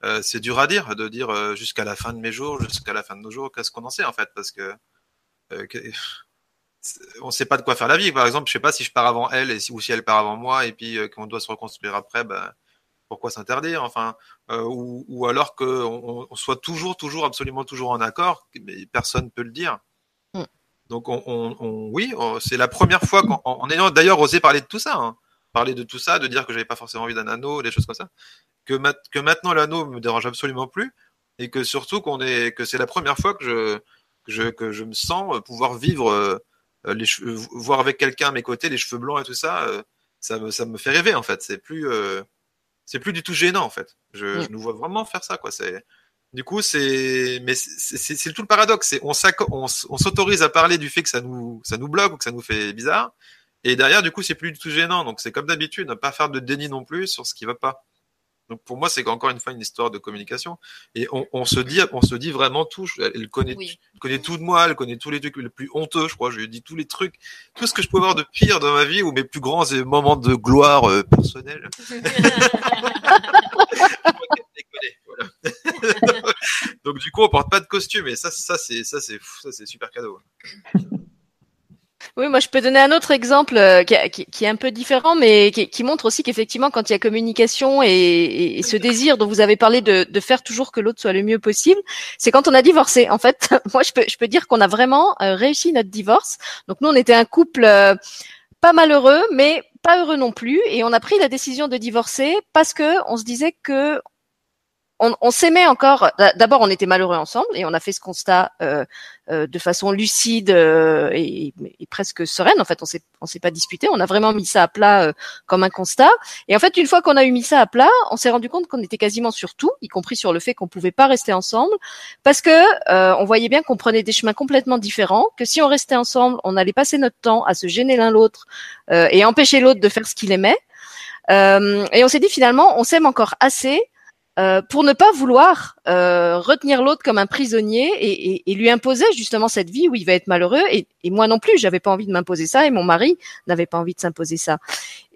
Euh, C'est dur à dire, de dire euh, jusqu'à la fin de mes jours, jusqu'à la fin de nos jours, qu'est-ce qu'on en sait en fait, parce que, euh, que on sait pas de quoi faire la vie. Par exemple, je sais pas si je pars avant elle et si, ou si elle part avant moi et puis euh, qu'on doit se reconstruire après, ben pourquoi s'interdire Enfin, euh, ou, ou, alors qu'on on soit toujours, toujours, absolument toujours en accord, mais personne peut le dire. Donc on, on, on oui, c'est la première fois qu'en ayant d'ailleurs osé parler de tout ça, hein, parler de tout ça, de dire que j'avais pas forcément envie d'un anneau, des choses comme ça, que, que maintenant l'anneau me dérange absolument plus et que surtout qu'on est que c'est la première fois que je que je que je me sens pouvoir vivre euh, les cheveux, voir avec quelqu'un à mes côtés les cheveux blancs et tout ça, euh, ça me ça me fait rêver en fait. C'est plus euh, c'est plus du tout gênant en fait. Je, je nous vois vraiment faire ça quoi. C'est du coup, c'est, mais c'est tout le paradoxe. C'est on s'autorise à parler du fait que ça nous, ça nous bloque ou que ça nous fait bizarre. Et derrière, du coup, c'est plus du tout gênant. Donc, c'est comme d'habitude, ne pas faire de déni non plus sur ce qui va pas. Donc, pour moi, c'est encore une fois une histoire de communication. Et on, on se dit, on se dit vraiment tout. Elle connaît, elle connaît tout de moi. Elle connaît tous les trucs les plus honteux, je crois. Je lui ai dit tous les trucs, tout ce que je peux avoir de pire dans ma vie ou mes plus grands moments de gloire euh, personnelle. Donc du coup, on porte pas de costume et ça, ça c'est ça c'est ça c'est super cadeau. Oui, moi je peux donner un autre exemple euh, qui, qui, qui, est un peu différent, mais qui, qui montre aussi qu'effectivement, quand il y a communication et, et, ce désir dont vous avez parlé de, de faire toujours que l'autre soit le mieux possible, c'est quand on a divorcé. En fait, moi je peux, je peux dire qu'on a vraiment euh, réussi notre divorce. Donc nous, on était un couple euh, pas malheureux, mais pas heureux non plus, et on a pris la décision de divorcer parce que on se disait que on, s'aimait encore. D'abord, on était malheureux ensemble et on a fait ce constat euh, euh, de façon lucide euh, et, presque sereine. En fait, on s'est on s'est pas disputé. On a vraiment mis ça à plat comme un constat. Et en fait, une fois qu'on a eu mis ça à plat, on s'est rendu compte qu'on était quasiment sur tout, y compris sur le fait qu'on pouvait pas rester ensemble, parce que on voyait bien qu'on prenait des chemins complètement différents. Que si on restait ensemble, on allait passer notre temps à se gêner l'un l'autre et empêcher l'autre de faire ce qu'il aimait. et on s'est dit finalement, on s'aime encore assez euh, pour ne pas vouloir euh, retenir l'autre comme un prisonnier et, lui imposer justement cette vie où il va être malheureux. Et, moi non plus, j'avais pas envie de m'imposer ça et mon mari n'avait pas envie de s'imposer ça.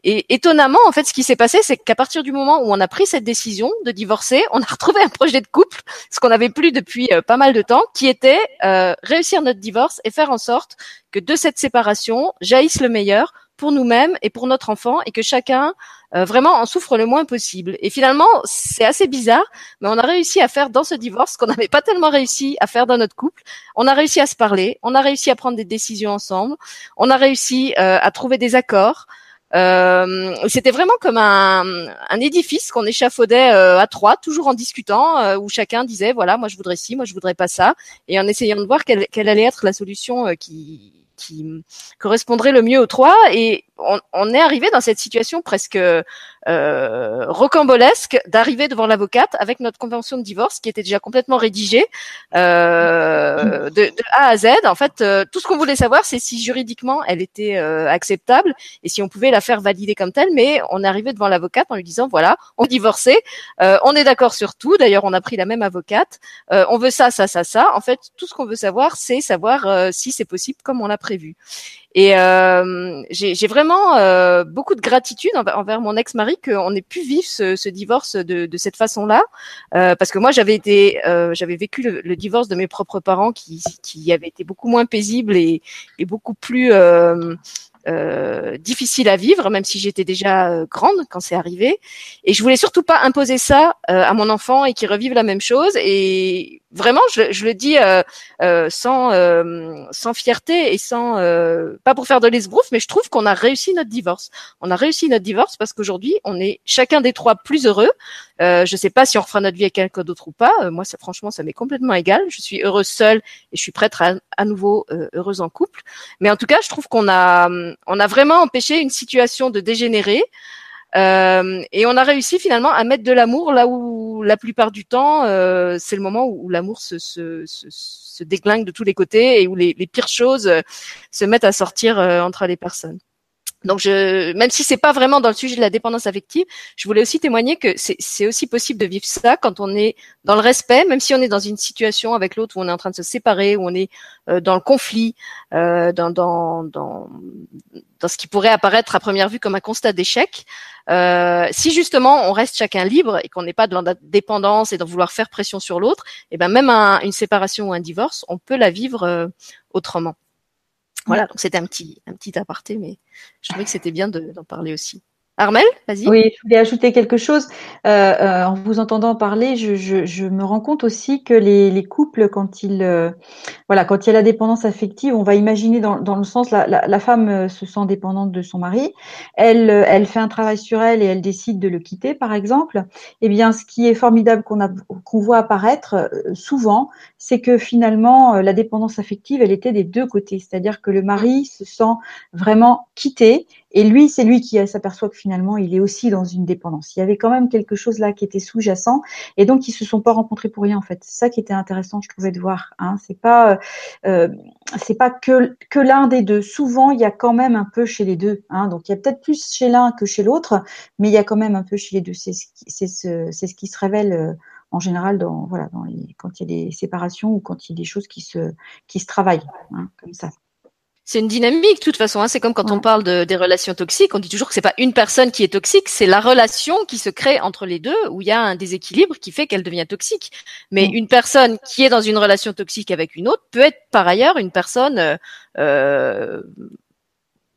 Et étonnamment, en fait, ce qui s'est passé, c'est qu'à partir du moment où on a pris cette décision de divorcer, on a retrouvé un projet de couple, ce qu'on n'avait plus depuis euh, pas mal de temps, qui était réussir notre divorce et faire en sorte que de cette séparation jaillisse le meilleur pour nous-mêmes et pour notre enfant et que chacun euh, vraiment en souffre le moins possible. Et finalement, c'est assez bizarre, mais on a réussi à faire dans ce divorce ce qu'on n'avait pas tellement réussi à faire dans notre couple. On a réussi à se parler, on a réussi à prendre des décisions ensemble, on a réussi euh, à trouver des accords. Euh, c'était vraiment comme un, un édifice qu'on échafaudait à trois, toujours en discutant, où chacun disait voilà, moi je voudrais ci, moi je voudrais pas ça, et en essayant de voir quelle, quelle allait être la solution qui qui correspondrait le mieux aux trois. Et on, on est arrivé dans cette situation presque euh, rocambolesque d'arriver devant l'avocate avec notre convention de divorce qui était déjà complètement rédigée euh, de, A à Z. En fait, euh, tout ce qu'on voulait savoir, c'est si juridiquement elle était acceptable et si on pouvait la faire valider comme telle. Mais on arrivé devant l'avocate en lui disant voilà, on divorçait, on est d'accord sur tout. D'ailleurs, on a pris la même avocate. on veut ça, ça, ça, ça. En fait, tout ce qu'on veut savoir, c'est savoir si c'est possible comme on l'a prévu. Et euh, j'ai vraiment euh, beaucoup de gratitude envers, mon ex-mari qu'on ait pu vivre ce, ce divorce de, de cette façon-là, euh, parce que moi j'avais été, euh, j'avais vécu le, le, divorce de mes propres parents qui, qui avait été beaucoup moins paisible et, et beaucoup plus euh, euh, difficile à vivre, même si j'étais déjà euh, grande quand c'est arrivé. Et je voulais surtout pas imposer ça euh, à mon enfant et qu'il revive la même chose. Et vraiment, je, je le dis sans sans fierté et sans pas pour faire de l'esbrouf, mais je trouve qu'on a réussi notre divorce. On a réussi notre divorce parce qu'aujourd'hui, on est chacun des trois plus heureux. Euh, je sais pas si on refera notre vie avec quelqu'un d'autre ou pas. moi, ça, franchement, ça m'est complètement égal. Je suis heureuse seule et je suis prête à, à nouveau heureuse en couple. Mais en tout cas, je trouve qu'on a on a vraiment empêché une situation de dégénérer. Euh, et on a réussi finalement à mettre de l'amour là où la plupart du temps euh, c'est le moment où, l'amour se, se, déglingue de tous les côtés et où les, pires choses euh, se mettent à sortir entre les personnes. Donc, je, même si c'est pas vraiment dans le sujet de la dépendance affective, je voulais aussi témoigner que c'est aussi possible de vivre ça quand on est dans le respect, même si on est dans une situation avec l'autre où on est en train de se séparer, où on est euh, dans le conflit, euh, dans, dans, dans, dans ce qui pourrait apparaître à première vue comme un constat d'échec. Euh, si justement on reste chacun libre et qu'on n'est pas dans la dépendance et de vouloir faire pression sur l'autre, et eh ben même une séparation ou un divorce, on peut la vivre euh, autrement. Voilà, donc c'était un petit, un petit aparté, mais je trouvais que c'était bien d'en parler aussi. Armel, vas-y. Oui, je voulais ajouter quelque chose. Euh, euh, en vous entendant parler, je, me rends compte aussi que les, les couples, quand euh, voilà, quand il y a la dépendance affective, on va imaginer dans, dans le sens la, la, femme se sent dépendante de son mari, elle, elle fait un travail sur elle et elle décide de le quitter, par exemple. Eh bien, ce qui est formidable qu'on qu'on voit apparaître souvent, c'est que finalement, la dépendance affective, elle était des deux côtés, c'est-à-dire que le mari se sent vraiment quitté et lui, c'est lui qui s'aperçoit que finalement, il est aussi dans une dépendance. Il y avait quand même quelque chose là qui était sous-jacent, et donc ils se sont pas rencontrés pour rien en fait. C'est ça qui était intéressant, je trouvais de voir. Hein. C'est pas, euh, c'est pas que que l'un des deux. Souvent, il y a quand même un peu chez les deux. Hein. Donc il y a peut-être plus chez l'un que chez l'autre, mais il y a quand même un peu chez les deux. C'est ce qui, c'est ce, c'est ce qui se révèle. Euh, en général, dans, voilà, dans les, quand il y a des séparations ou quand il y a des choses qui se, qui se travaillent, hein, comme ça c'est une dynamique de toute façon. Hein. C'est comme quand on parle de, des relations toxiques, on dit toujours que c'est pas une personne qui est toxique, c'est la relation qui se crée entre les deux où il y a un déséquilibre qui fait qu'elle devient toxique. Mais mm. une personne qui est dans une relation toxique avec une autre peut être par ailleurs une personne euh, euh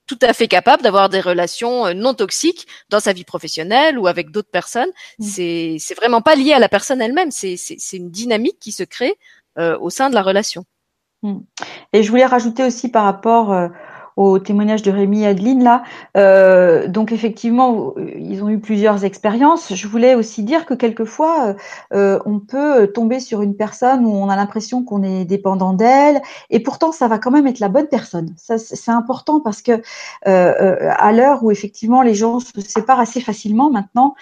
tout à fait capable d'avoir des relations euh, non toxiques dans sa vie professionnelle ou avec d'autres personnes. Mm. C'est c'est vraiment pas lié à la personne elle-même. C'est c'est une dynamique qui se crée euh, au sein de la relation. Mm. Et je voulais rajouter aussi par rapport euh, au témoignage de Rémi et Adeline là. Euh, donc effectivement, ils ont eu plusieurs expériences. Je voulais aussi dire que quelquefois, euh, on peut tomber sur une personne où on a l'impression qu'on est dépendant d'elle, et pourtant ça va quand même être la bonne personne. Ça, c'est important parce que à l'heure où effectivement les gens se séparent assez facilement maintenant,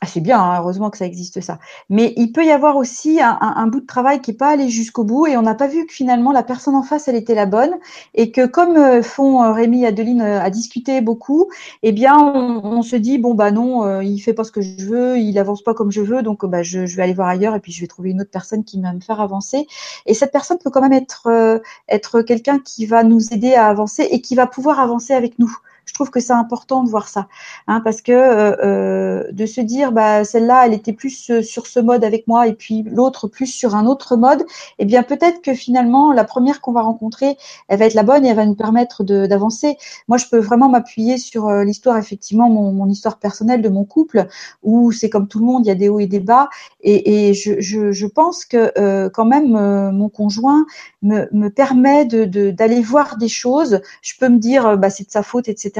ah, c'est bien, hein, heureusement que ça existe ça. Mais il peut y avoir aussi un, bout de travail qui n'est pas allé jusqu'au bout et on n'a pas vu que finalement la personne en face, elle était la bonne et que comme euh, font euh, Rémi et Adeline euh, à discuter beaucoup, eh bien on, se dit bon bah non, il fait pas ce que je veux, il avance pas comme je veux, donc bah je, vais aller voir ailleurs et puis je vais trouver une autre personne qui va me faire avancer. Et cette personne peut quand même être être quelqu'un qui va nous aider à avancer et qui va pouvoir avancer avec nous. Je trouve que c'est important de voir ça, hein, parce que euh, euh, de se dire, bah celle-là, elle était plus euh, sur ce mode avec moi, et puis l'autre plus sur un autre mode. Eh bien, peut-être que finalement, la première qu'on va rencontrer, elle va être la bonne et elle va nous permettre d'avancer. Moi, je peux vraiment m'appuyer sur l'histoire, effectivement, mon, histoire personnelle de mon couple, où c'est comme tout le monde, il y a des hauts et des bas, et, je, je, je, pense que quand même mon conjoint me, me permet de d'aller voir des choses. Je peux me dire, bah c'est de sa faute, etc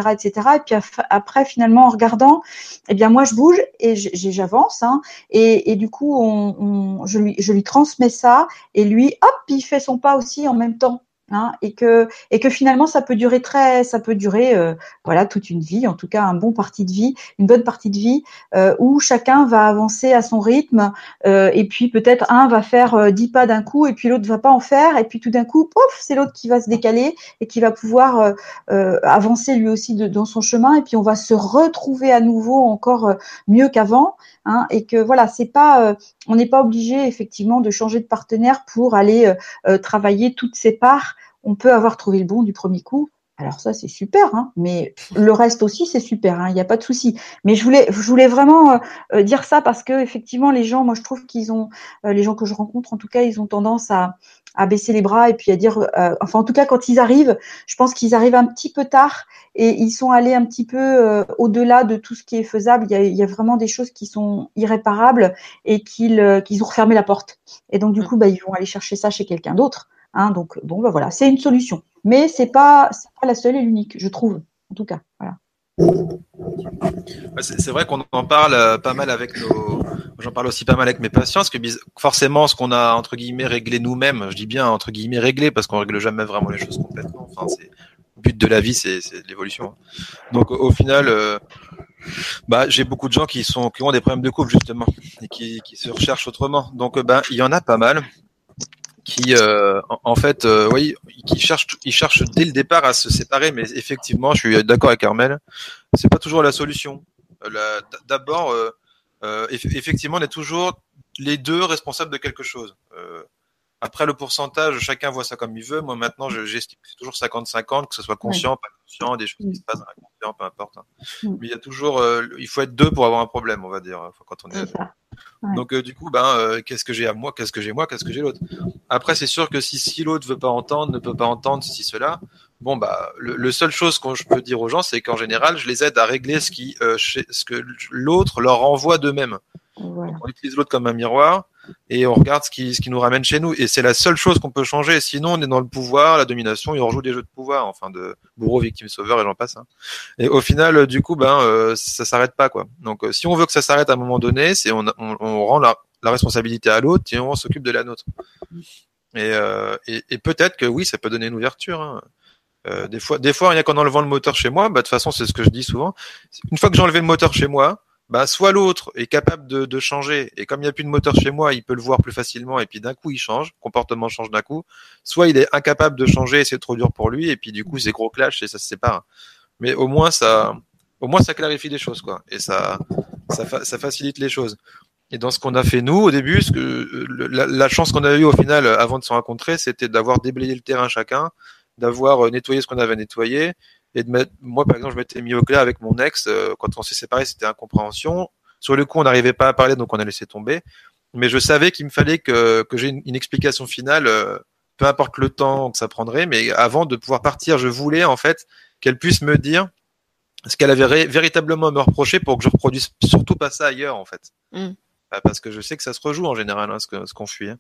Et puis après, finalement, en regardant, eh bien moi je bouge et j'avance, hein, et, du coup, je lui transmets ça, et lui, hop, il fait son pas aussi en même temps. Hein, et que et que finalement ça peut durer très ça peut durer euh, voilà toute une vie en tout cas un bon parti de vie une bonne partie de vie euh, où chacun va avancer à son rythme euh, et puis peut-être un va faire dix pas d'un coup et puis l'autre va pas en faire et puis tout d'un coup pouf c'est l'autre qui va se décaler et qui va pouvoir avancer lui aussi de, dans son chemin et puis on va se retrouver à nouveau encore mieux qu'avant hein, et que voilà c'est pas on n'est pas obligé effectivement de changer de partenaire pour aller travailler toutes ses parts on peut avoir trouvé le bon du premier coup. Alors ça, c'est super, hein, mais le reste aussi, c'est super, hein, il n'y a pas de souci. Mais je voulais, je voulais vraiment euh, euh, dire ça parce que effectivement, les gens, moi, je trouve qu'ils ont, euh, les gens que je rencontre, en tout cas, ils ont tendance à, baisser les bras et puis à dire, enfin, en tout cas, quand ils arrivent, je pense qu'ils arrivent un petit peu tard et ils sont allés un petit peu au-delà de tout ce qui est faisable. Il y, a, il y a, vraiment des choses qui sont irréparables et qu'ils qu'ils ont refermé la porte. Et donc, du coup, bah, ils vont aller chercher ça chez quelqu'un d'autre. Hein, donc bon, bah voilà, c'est une solution, mais c'est pas pas la seule et l'unique, je trouve, en tout cas. C'est vrai qu'on en parle euh, pas mal avec nos. J'en parle aussi pas mal avec mes patients, parce que forcément, ce qu'on a entre guillemets réglé nous-mêmes, je dis bien entre guillemets réglé, parce qu'on règle jamais vraiment les choses complètement. Enfin, c'est le but de la vie, c'est l'évolution. Donc au final, euh, bah j'ai beaucoup de gens qui sont qui ont des problèmes de couple justement et qui, qui se recherchent autrement. Donc ben il y en a pas mal qui euh, en, fait euh, oui qui cherche il cherche dès le départ à se séparer mais effectivement je suis d'accord avec Armel c'est pas toujours la solution. Euh, d'abord effectivement on est toujours les deux responsables de quelque chose. Après le pourcentage chacun voit ça comme il veut. Moi maintenant j'estime que c'est toujours 50-50 que ce soit conscient pas conscient des choses qui se passent dans peu importe hein. mais il y a toujours il faut être deux pour avoir un problème on va dire quand on est donc euh, du coup, ben, euh, qu'est-ce que j'ai à moi, qu'est-ce que j'ai moi, qu'est-ce que j'ai l'autre? Après, c'est sûr que si, si l'autre veut pas entendre, ne peut pas entendre, si cela, bon bah, le, le seule chose que je peux dire aux gens, c'est qu'en général, je les aide à régler ce qui, euh, ce que l'autre leur renvoie d'eux-mêmes. On utilise l'autre comme un miroir et on regarde ce qui, ce qui nous ramène chez nous. Et c'est la seule chose qu'on peut changer. Sinon, on est dans le pouvoir, la domination, et on joue des jeux de pouvoir, enfin de bourreau, victime, sauveur, et j'en passe. Hein. Et au final, du coup, ben, euh, ça s'arrête pas, quoi. Donc, euh, si on veut que ça s'arrête à un moment donné, c'est on, on, on rend la, la responsabilité à l'autre et on s'occupe de la nôtre. Et, euh, et, et peut-être que oui, ça peut donner une ouverture. Hein. Euh, des fois, des fois, rien qu'en enlevant le moteur chez moi, bah, de toute façon, c'est ce que je dis souvent. Une fois que j'ai enlevé le moteur chez moi, bah soit l'autre est capable de, de, changer et comme il n'y a plus de moteur chez moi, il peut le voir plus facilement et puis d'un coup il change, comportement change d'un coup. Soit il est incapable de changer et c'est trop dur pour lui et puis du coup c'est gros clash et ça se sépare. Mais au moins ça, au moins ça clarifie les choses quoi et ça, ça, ça facilite les choses. Et dans ce qu'on a fait nous au début, ce que la, la chance qu'on a eu au final avant de se rencontrer, c'était d'avoir déblayé le terrain chacun, d'avoir euh, nettoyé ce qu'on avait nettoyé et de mettre, moi par exemple, je m'étais mis au clair avec mon ex euh, quand on s'est séparés, c'était incompréhension. Sur le coup, on n'arrivait pas à parler, donc on a laissé tomber. Mais je savais qu'il me fallait que, que j'ai une, explication finale, euh, peu importe le temps que ça prendrait, mais avant de pouvoir partir, je voulais en fait qu'elle puisse me dire ce qu'elle avait véritablement à me reprocher pour que je reproduise surtout pas ça ailleurs en fait. Mm. Bah, parce que je sais que ça se rejoue en général, hein, ce qu'on fuit. Hein.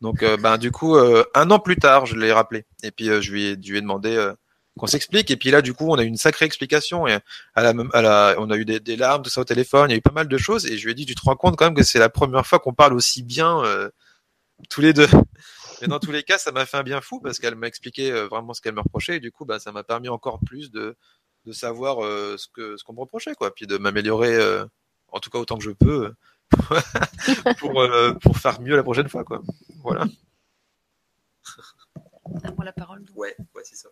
Donc, euh, ben, du coup, un an plus tard, je l'ai rappelé. Et puis, je, lui ai, je lui ai demandé qu'on s'explique. Et puis là, du coup, on a eu une sacrée explication. Et à la, à la, on a eu des, des, larmes, tout ça au téléphone. Il y a eu pas mal de choses. Et je lui ai dit, tu te rends compte quand même que c'est la première fois qu'on parle aussi bien euh, tous les deux. Mais dans tous les cas, ça m'a fait un bien fou parce qu'elle m'a expliqué euh, vraiment ce qu'elle me reprochait. Et du coup, bah, ça m'a permis encore plus de, de savoir euh, ce que ce qu'on me reprochait, quoi. Puis de m'améliorer, euh, en tout cas autant que je peux, pour, euh, pour faire mieux la prochaine fois, quoi. Voilà. À moi la parole. donc. Ouais, ouais, c'est ça.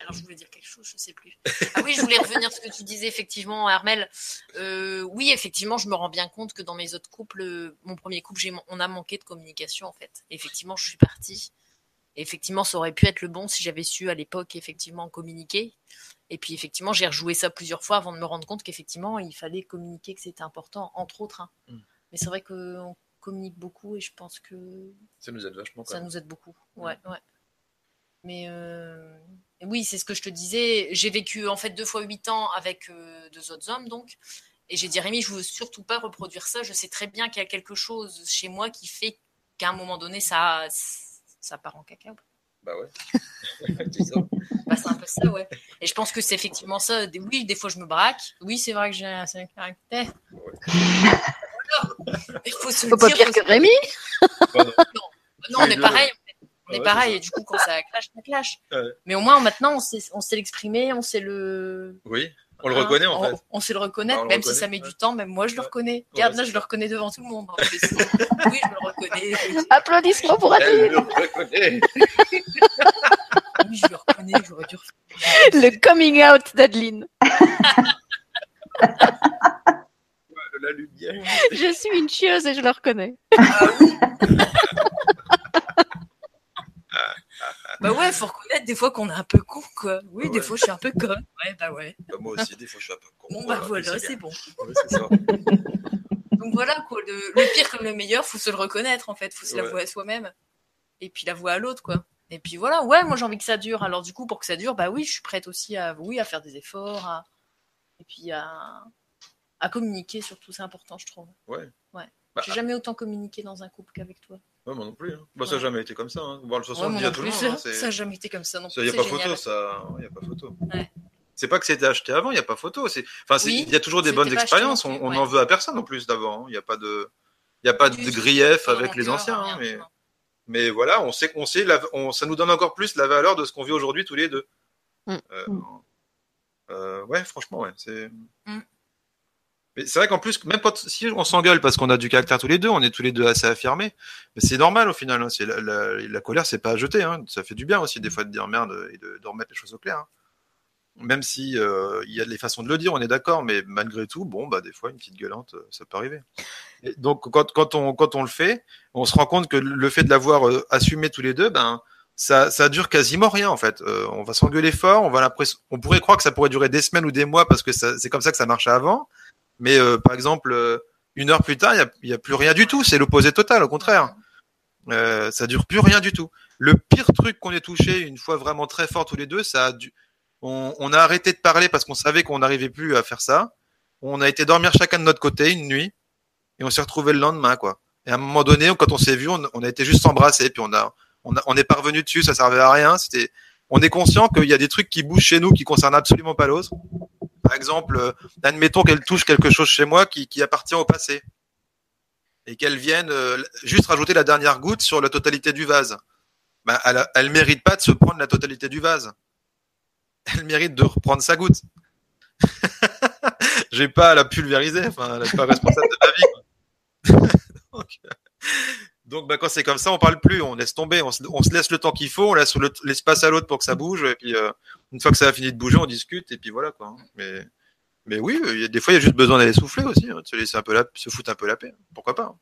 Alors je voulais dire quelque chose, je sais plus. Ah oui, je voulais revenir sur ce que tu disais effectivement, Armel. Euh, oui, effectivement, je me rends bien compte que dans mes autres couples, euh, mon premier couple, on a manqué de communication en fait. Effectivement, je suis partie. Et effectivement, ça aurait pu être le bon si j'avais su à l'époque effectivement communiquer. Et puis effectivement, j'ai rejoué ça plusieurs fois avant de me rendre compte qu'effectivement, il fallait communiquer, que c'était important, entre autres. hein. Mm. Mais c'est vrai qu'on communique beaucoup et je pense que Ça nous aide vachement, quand ça même. nous aide beaucoup. Ouais, ouais. Mais euh, oui, c'est ce que je te disais. J'ai vécu en fait deux fois huit ans avec euh, deux autres hommes, donc. Et j'ai dit, Rémi, je veux surtout pas reproduire ça. Je sais très bien qu'il y a quelque chose chez moi qui fait qu'à un moment donné, ça, ça part en caca. Bah ouais. Bah, c'est un peu ça, ouais. Et je pense que c'est effectivement ça. Oui, des fois, je me braque. Oui, c'est vrai que j'ai un certain caractère. Voilà. Il faut se le Faut pas dire. pire que Rémi. Non, on est pareil. On Ah est ouais, pareil. Et du coup, quand ça clash, ça clash. Ouais. Mais au moins, maintenant, on sait, on sait l'exprimer, on sait le. Oui, on le hein, reconnaît en on, fait. on sait le reconnaître, Ah, le même si ça met ouais. du temps. Même moi, je le Ouais. reconnais. Regarde, Ouais, là, je le reconnais devant tout le monde. en oui, je le reconnais. Applaudissements pour Elle Adeline. le reconnaît. Oui, je le reconnais. J'aurais dû. Le coming out d'Adeline. La lumière. Je suis une chieuse et je le reconnais. Bah ouais, faut reconnaître des fois qu'on est un peu con, quoi. Oui, des fois, je suis un peu con. Ouais, bah ouais. Bah, moi aussi, des fois, je suis un peu con. Bon, bah voilà, c'est bon. Ouais, c'est ça. Donc voilà, quoi. Le, le pire comme le meilleur, faut se le reconnaître, en fait. Faut se l'avouer à soi-même. Et puis l'avouer à l'autre, quoi. Et puis voilà, ouais, moi j'ai envie que ça dure. Alors du coup, pour que ça dure, bah oui, je suis prête aussi à, oui, à faire des efforts, à... et puis à, à communiquer surtout, c'est important, je trouve. Ouais. Ouais. Bah, J'ai jamais autant communiqué dans un couple qu'avec toi. Ouais, moi non plus. Hein. Bah, ça n'a jamais été comme ça. Hein. Bon, de toute façon, Ouais, on le moi dit à non tout le monde. hein, ça, c'est- ça a jamais été comme ça non Ça, plus. y a pas photo, ça. Il y a pas photo. Ouais. C'est pas que c'était acheté avant, il y a pas photo. Enfin, Oui, il y a toujours des bonnes acheté expériences. On, plus, on ouais. en veut à personne en plus d'avant. Il y a pas de, il y a pas de grief avec les anciens. hein, mais, mais voilà, on sait qu'on sait, la- on- ça nous donne encore plus la valeur de ce qu'on vit aujourd'hui tous les deux. Mm. Euh, Mm. euh, ouais, franchement, ouais, c'est. C'est vrai qu'en plus, même si on s'engueule parce qu'on a du caractère tous les deux, on est tous les deux assez affirmés. Mais c'est normal au final. hein. La, la, la colère, c'est pas à jeter. Hein. Ça fait du bien aussi des fois de dire merde et de, remettre les choses au clair. hein. Même si euh, il y a des façons de le dire, on est d'accord. Mais malgré tout, bon, bah des fois une petite gueulante, euh, ça peut arriver. Donc quand, on le fait, on se rend compte que le fait de l'avoir euh, assumé tous les deux, ben ça, ça dure quasiment rien en fait. On va s'engueuler fort, on va l'impression, on pourrait croire que ça pourrait durer des semaines ou des mois parce que c'est comme ça que ça marchait avant. Mais euh, par exemple, euh, une heure plus tard, il y a, plus rien du tout. C'est l'opposé total, au contraire. Euh, ça dure plus rien du tout. Le pire truc qu'on ait touché une fois vraiment très fort tous les deux, ça a dû... on, a arrêté de parler parce qu'on savait qu'on n'arrivait plus à faire ça. On a été dormir chacun de notre côté une nuit et on s'est retrouvé le lendemain, quoi. Et à un moment donné, quand on s'est vu, on, on a été juste s'embrasser, puis on a, on a, on est parvenu dessus, ça servait à rien. C'était, on est conscient qu'il y a des trucs qui bougent chez nous qui concernent absolument pas l'autre. Par exemple, euh, admettons qu'elle touche quelque chose chez moi qui, appartient au passé et qu'elle vienne euh, juste rajouter la dernière goutte sur la totalité du vase. Ben, elle, elle mérite pas de se prendre la totalité du vase. Elle mérite de reprendre sa goutte. J'ai pas à la pulvériser, enfin, elle n'est pas responsable de ma vie. donc, euh, donc bah, quand c'est comme ça, on parle plus, on laisse tomber, on se, on se laisse le temps qu'il faut, on laisse le- l'espace à l'autre pour que ça bouge, et puis euh, une fois que ça a fini de bouger, on discute, et puis voilà quoi. Mais, mais oui, il y a, des fois, il y a juste besoin d'aller souffler aussi, hein, de se laisser un peu la, se foutre un peu la paix. Pourquoi pas hein.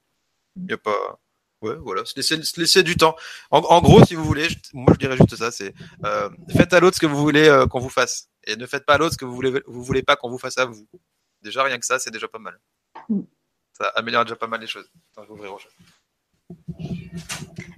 Il y a pas. Ouais, voilà, se laisser, se laisser du temps. En, en gros, si vous voulez, je- moi je dirais juste ça, c'est euh, faites à l'autre ce que vous voulez euh, qu'on vous fasse, et ne faites pas à l'autre ce que vous voulez, vous voulez pas qu'on vous fasse à vous. Déjà rien que ça, c'est déjà pas mal. Mm. Ça améliore déjà pas mal les choses. Attends, je vais ouvrir autre chose. Thank you.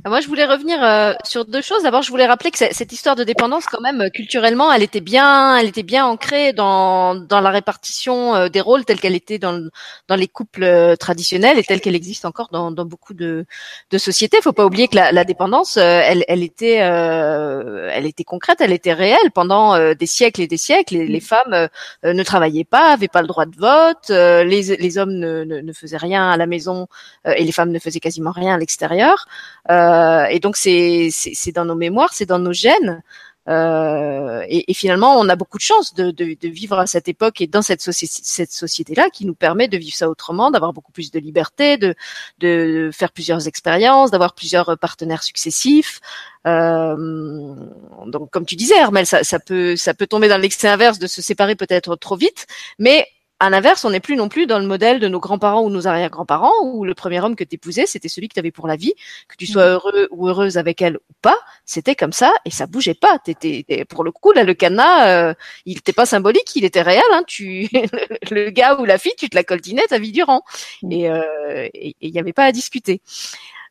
Moi, je voulais revenir euh, sur deux choses. D'abord, je voulais rappeler que cette histoire de dépendance, quand même, culturellement, elle était bien, elle était bien ancrée dans dans la répartition euh, des rôles telle qu'elle était dans dans les couples euh, traditionnels et telle qu'elle existe encore dans, dans beaucoup de de sociétés. Il faut pas oublier que la, la dépendance, elle elle était elle était concrète, elle était réelle pendant des siècles et des siècles. Les, les femmes ne travaillaient pas, avaient pas le droit de vote, les les hommes ne, ne, faisaient rien à la maison et les femmes ne faisaient quasiment rien à l'extérieur. Euh, et donc c'est dans nos mémoires, c'est dans nos gènes. Euh, et, et, finalement, on a beaucoup de chance de, de, de vivre à cette époque et dans cette, cette société-là qui nous permet de vivre ça autrement, d'avoir beaucoup plus de liberté, de, de faire plusieurs expériences, d'avoir plusieurs partenaires successifs. Euh, donc, comme tu disais, Hermel, ça, ça peut ça peut tomber dans l'excès inverse de se séparer peut-être trop vite, mais à l'inverse, on n'est plus non plus dans le modèle de nos grands-parents ou nos arrière-grands-parents où le premier homme que tu épousais, c'était celui que tu avais pour la vie, que tu sois mm. heureux ou heureuse avec elle ou pas, c'était comme ça et ça bougeait pas. T'étais, pour le coup, là, le cadenas, euh, il n'était pas symbolique, il était réel. Hein, tu, le gars ou la fille, tu te la coltinais ta vie durant mm. et euh, il n'y avait pas à discuter.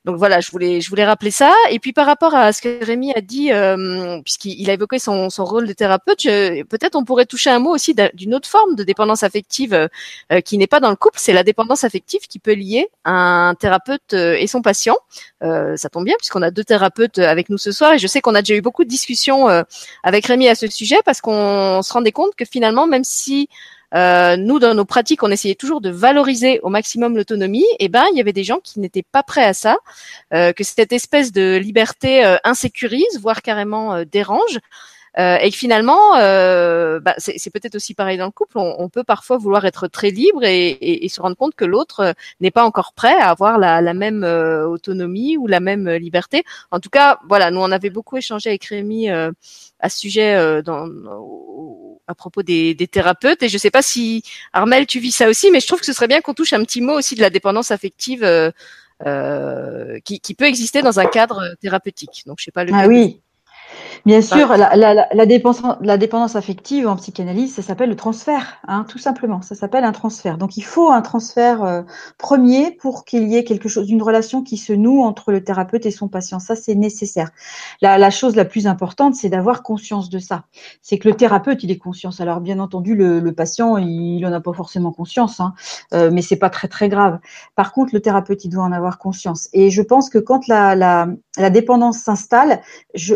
Donc voilà, je voulais, je voulais rappeler ça. Et puis par rapport à ce que Rémi a dit, euh, puisqu'il a évoqué son, son rôle de thérapeute, peut-être on pourrait toucher un mot aussi d'une autre forme de dépendance affective euh, qui n'est pas dans le couple, c'est la dépendance affective qui peut lier un thérapeute euh, et son patient. Euh, ça tombe bien puisqu'on a deux thérapeutes avec nous ce soir et je sais qu'on a déjà eu beaucoup de discussions avec Rémi à ce sujet parce qu'on se rendait compte que finalement, même si euh, nous, dans nos pratiques, on essayait toujours de valoriser au maximum l'autonomie. Et ben, il y avait des gens qui n'étaient pas prêts à ça, euh, que cette espèce de liberté euh, insécurise, voire carrément euh, et que finalement, bah, c'est peut-être aussi pareil dans le couple. On, peut parfois vouloir être très libre et, et, se rendre compte que l'autre n'est pas encore prêt à avoir la, la même autonomie ou la même liberté. En tout cas, voilà, nous on avait beaucoup échangé avec Rémi à ce sujet dans, à propos des, thérapeutes. Et je ne sais pas si Armel, tu vis ça aussi, mais je trouve que ce serait bien qu'on touche un petit mot aussi de la dépendance affective euh, euh, qui, qui, peut exister dans un cadre thérapeutique. Donc je sais pas le. Ah oui. Bien sûr, la, la, la, dépendance, la dépendance affective en psychanalyse, ça s'appelle le transfert, hein, tout simplement. Ça s'appelle un transfert. Donc, il faut un transfert euh, premier pour qu'il y ait quelque chose, une relation qui se noue entre le thérapeute et son patient. Ça, c'est nécessaire. La, chose la plus importante, c'est d'avoir conscience de ça. C'est que le thérapeute, il est conscient. Alors, bien entendu, le, le patient, il en a pas forcément conscience, hein, euh, mais c'est pas très très grave. Par contre, le thérapeute, il doit en avoir conscience. Et je pense que quand la, dépendance s'installe, je,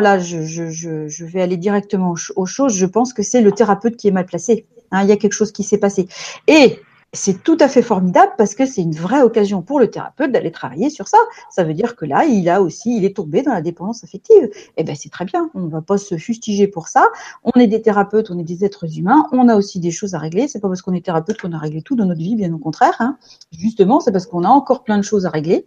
là, je, vais aller directement aux choses. Je pense que c'est le thérapeute qui est mal placé. Hein, il y a quelque chose qui s'est passé. Et c'est tout à fait formidable parce que c'est une vraie occasion pour le thérapeute d'aller travailler sur ça. Ça veut dire que là, il a aussi, il est tombé dans la dépendance affective. Eh ben, c'est très bien. On ne va pas se fustiger pour ça. On est des thérapeutes, on est des êtres humains. On a aussi des choses à régler. C'est pas parce qu'on est thérapeute qu'on a réglé tout dans notre vie, bien au contraire. Hein. Justement, c'est parce qu'on a encore plein de choses à régler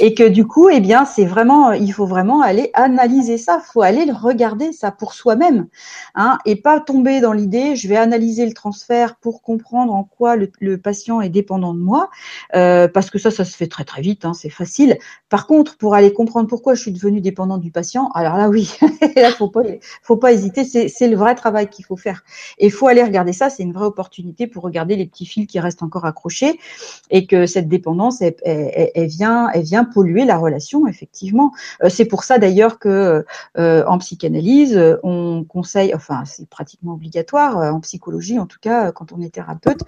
et que du coup, eh bien, c'est vraiment, il faut vraiment aller analyser ça. Il faut aller regarder ça pour soi-même, hein, et pas tomber dans l'idée, je vais analyser le transfert pour comprendre en quoi le patient est dépendant de moi, euh, parce que ça, ça se fait très très vite, hein, c'est facile. Par contre, pour aller comprendre pourquoi je suis devenue dépendante du patient, alors là oui, là faut pas, faut pas hésiter, c'est le vrai travail qu'il faut faire. Et faut aller regarder ça, c'est une vraie opportunité pour regarder les petits fils qui restent encore accrochés et que cette dépendance, elle, elle, vient, elle vient polluer la relation effectivement. Euh, c'est pour ça d'ailleurs que euh, en psychanalyse, on conseille, enfin c'est pratiquement obligatoire en psychologie en tout cas quand on est thérapeute,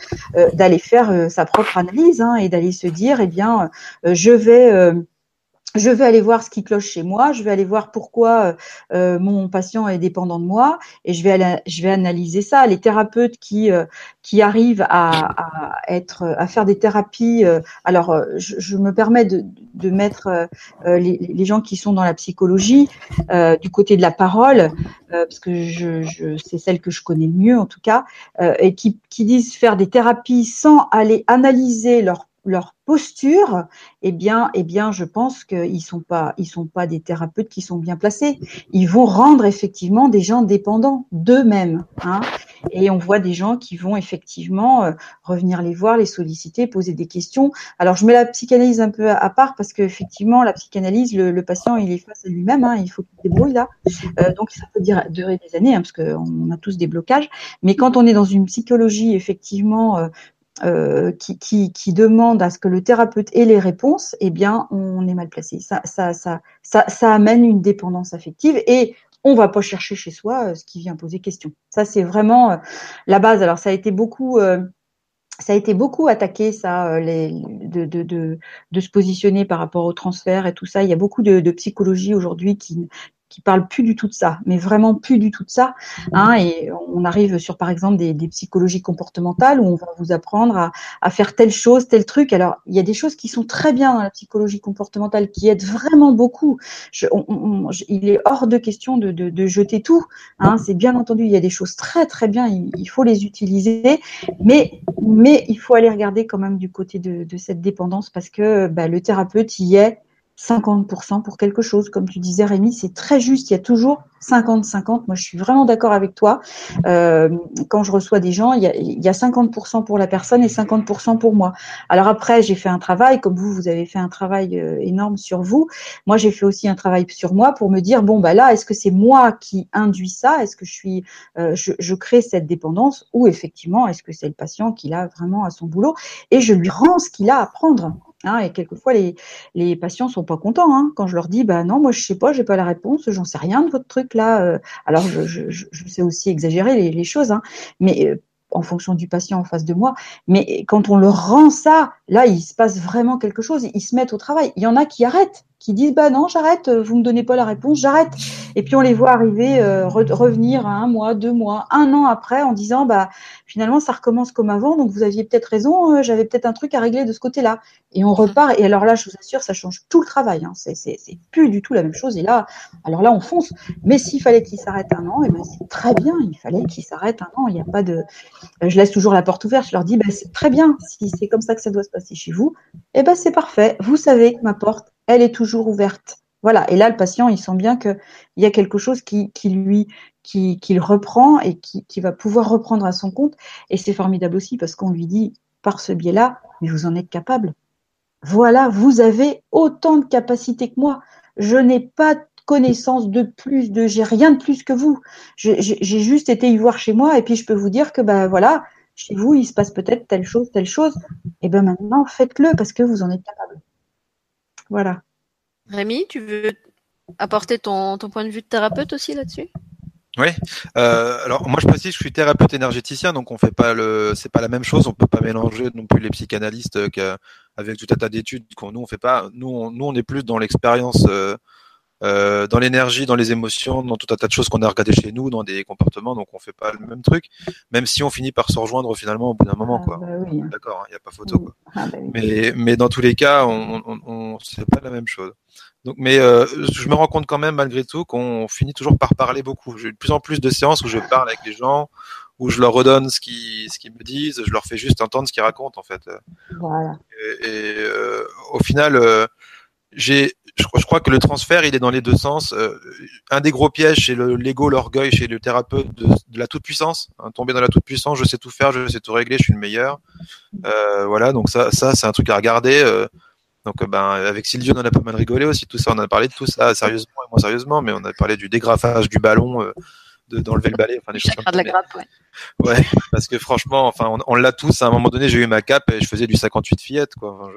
d'aller faire euh, sa propre analyse hein, et d'aller se dire, eh bien, euh, je vais euh, je vais aller voir ce qui cloche chez moi, je vais aller voir pourquoi mon patient est dépendant de moi et je vais aller, je vais analyser ça. Les thérapeutes qui qui arrivent à, à être à faire des thérapies. alors, je, je, me permets de, de mettre les, les, gens qui sont dans la psychologie du côté de la parole parce que je, je c'est celle que je connais le mieux en tout cas et qui qui disent faire des thérapies sans aller analyser leur, leur posture, eh bien, eh bien, je pense qu'ils sont pas, ils sont pas des thérapeutes qui sont bien placés. Ils vont rendre effectivement des gens dépendants d'eux-mêmes. Hein. Et on voit des gens qui vont effectivement euh, revenir les voir, les solliciter, poser des questions. Alors, je mets la psychanalyse un peu à, part parce qu'effectivement, la psychanalyse, le, patient, il est face à lui-même. Hein, il faut qu'il débrouille là. Euh, donc, ça peut durer des années hein, parce qu'on a tous des blocages. Mais quand on est dans une psychologie effectivement euh, euh, qui, qui, qui, demande à ce que le thérapeute ait les réponses, eh bien, on est mal placé. Ça, ça, ça, ça, ça amène une dépendance affective et on va pas chercher chez soi ce qui vient poser question. Ça, c'est vraiment la base. Alors, ça a été beaucoup ça a été beaucoup attaqué, ça, les, de, de, de, de, se positionner par rapport au transfert et tout ça. Il y a beaucoup de, de psychologie aujourd'hui qui, qui parle plus du tout de ça, mais vraiment plus du tout de ça. Hein, et on arrive sur, par exemple, des, des, psychologies comportementales où on va vous apprendre à, à, faire telle chose, tel truc. Alors, il y a des choses qui sont très bien dans la psychologie comportementale, qui aident vraiment beaucoup. Je, on, il est hors de question de, de, de jeter tout. Hein, C'est bien entendu, il y a des choses très très bien, il, il, faut les utiliser, mais mais il faut aller regarder quand même du côté de, de cette dépendance parce que bah, le thérapeute y est 50% pour quelque chose. Comme tu disais, Rémi, c'est très juste. Il y a toujours 50-50. Moi, je suis vraiment d'accord avec toi. Euh, quand je reçois des gens, il y, a, il y, a, 50% pour la personne et 50% pour moi. Alors après, j'ai fait un travail, comme vous, vous avez fait un travail euh, énorme sur vous. Moi, j'ai fait aussi un travail sur moi pour me dire, bon, bah là, est-ce que c'est moi qui induis ça? Est-ce que je suis, euh, je, je, crée cette dépendance? Ou effectivement, est-ce que c'est le patient qui l'a vraiment à son boulot? Et je lui rends ce qu'il a à prendre Hein, et quelquefois, les, les patients sont pas contents hein, quand je leur dis bah non, moi je sais pas, j'ai pas la réponse, j'en sais rien de votre truc là. Euh. alors je, je, sais aussi exagérer les, les choses, hein, mais euh, en fonction du patient en face de moi. Mais quand on leur rend ça, là, il se passe vraiment quelque chose. Ils se mettent au travail. Il y en a qui arrêtent qui disent bah non j'arrête, vous me donnez pas la réponse, j'arrête. Et puis on les voit arriver, euh, revenir à un mois, deux mois, un an après en disant bah finalement ça recommence comme avant, donc vous aviez peut-être raison, euh, j'avais peut-être un truc à régler de ce côté-là. Et on repart. Et alors là je vous assure ça change tout le travail. Hein. C'est plus du tout la même chose. Et là alors là on fonce. Mais s'il fallait qu'il s'arrête un an, et ben c'est très bien. Il fallait qu'il s'arrête un an. Il n'y a pas de. Euh, je laisse toujours la porte ouverte. Je leur dis bah c'est très bien. Si c'est comme ça que ça doit se passer chez vous, et eh ben c'est parfait. Vous savez que ma porte elle est toujours ouverte. Voilà. Et là, le patient, il sent bien qu'il y a quelque chose qui, qui lui, qui, qui, reprend et qui, qui va pouvoir reprendre à son compte. Et c'est formidable aussi parce qu'on lui dit par ce biais-là, mais vous en êtes capable. Voilà, vous avez autant de capacités que moi. Je n'ai pas de connaissance de plus, de j'ai rien de plus que vous. J'ai juste été y voir chez moi et puis je peux vous dire que ben voilà, chez vous il se passe peut-être telle chose, telle chose. Et ben maintenant faites-le parce que vous en êtes capable. Voilà. Rémi, tu veux apporter ton, ton point de vue de thérapeute aussi là-dessus? Oui. Euh, alors moi je précise que je suis thérapeute énergéticien, donc on fait pas le, c'est pas la même chose. On peut pas mélanger non plus les psychanalystes avec tout un tas d'études. Nous on fait pas. Nous on, nous on est plus dans l'expérience euh, euh, dans l'énergie, dans les émotions, dans tout un tas de choses qu'on a regardé chez nous, dans des comportements, donc on fait pas le même truc, même si on finit par se rejoindre finalement au bout d'un moment, quoi. Ah, bah oui. D'accord, il n'y a pas photo, quoi. Ah, bah oui. Mais, mais dans tous les cas, on, on, on c'est pas la même chose. Donc, mais euh, je me rends compte quand même malgré tout qu'on finit toujours par parler beaucoup. J'ai de plus en plus de séances où je parle avec les gens, où je leur redonne ce qu'ils ce qu'ils me disent, je leur fais juste entendre ce qu'ils racontent en fait. Voilà. Et, et euh, au final, euh, j'ai je, je, crois que le transfert, il est dans les deux sens. Euh, un des gros pièges, c'est l'ego, l'orgueil chez le thérapeute de, de la toute-puissance. Hein, tomber dans la toute-puissance, je sais tout faire, je sais tout régler, je suis le meilleur. Euh, voilà, donc ça, ça c'est un truc à regarder. Euh, donc, ben, avec Sylvie, on en a pas mal rigolé aussi, tout ça. On a parlé de tout ça sérieusement et moins sérieusement, mais on a parlé du dégrafage du ballon, d'enlever le balai, enfin des choses comme ça. De la grappe, ouais. ouais. parce que franchement, enfin, on, on l'a tous. À un moment donné, j'ai eu ma cape et je faisais du 58 fillettes, quoi. Enfin,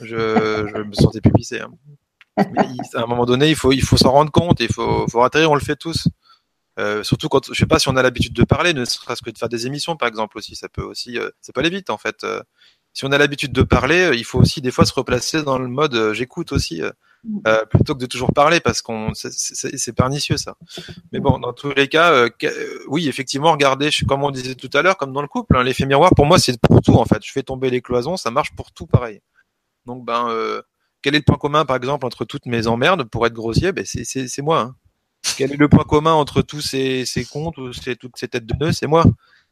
je, je, je me sentais pupissé. Hein. Mais à un moment donné, il faut, il faut s'en rendre compte. Il faut, faut atterrir. On le fait tous. Euh, surtout quand, je sais pas si on a l'habitude de parler, ne serait-ce que de faire des émissions, par exemple aussi, ça peut aussi, euh, ça peut aller vite en fait. Euh, si on a l'habitude de parler, euh, il faut aussi des fois se replacer dans le mode j'écoute aussi, euh, plutôt que de toujours parler parce qu'on c'est pernicieux ça. Mais bon, dans tous les cas, oui, effectivement, regardez, comme on disait tout à l'heure, comme dans le couple, hein, l'effet miroir pour moi c'est pour tout en fait. Je fais tomber les cloisons, ça marche pour tout pareil. Donc ben quel est le point commun, par exemple, entre toutes mes emmerdes, pour être grossier? Ben, C'est moi. Hein. Quel est le point commun entre tous ces, ces comptes, ces, toutes ces têtes de nœuds? C'est moi.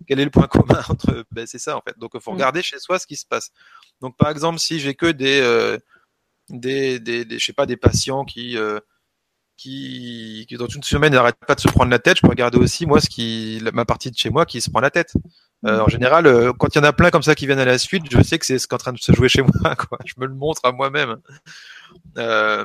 Quel est le point commun entre ben, C'est ça, en fait. Donc, il faut mm. regarder chez soi ce qui se passe. Donc, par exemple, si j'ai que des, euh, des, des, des, je sais pas, des patients qui, euh, qui, qui, dans une semaine, n'arrêtent pas de se prendre la tête, je peux regarder aussi, moi, ce qui, ma partie de chez moi qui se prend la tête. Euh, en général, euh, quand il y en a plein comme ça qui viennent à la suite, je sais que c'est ce qui est en train de se jouer chez moi. Quoi. Je me le montre à moi-même. Euh,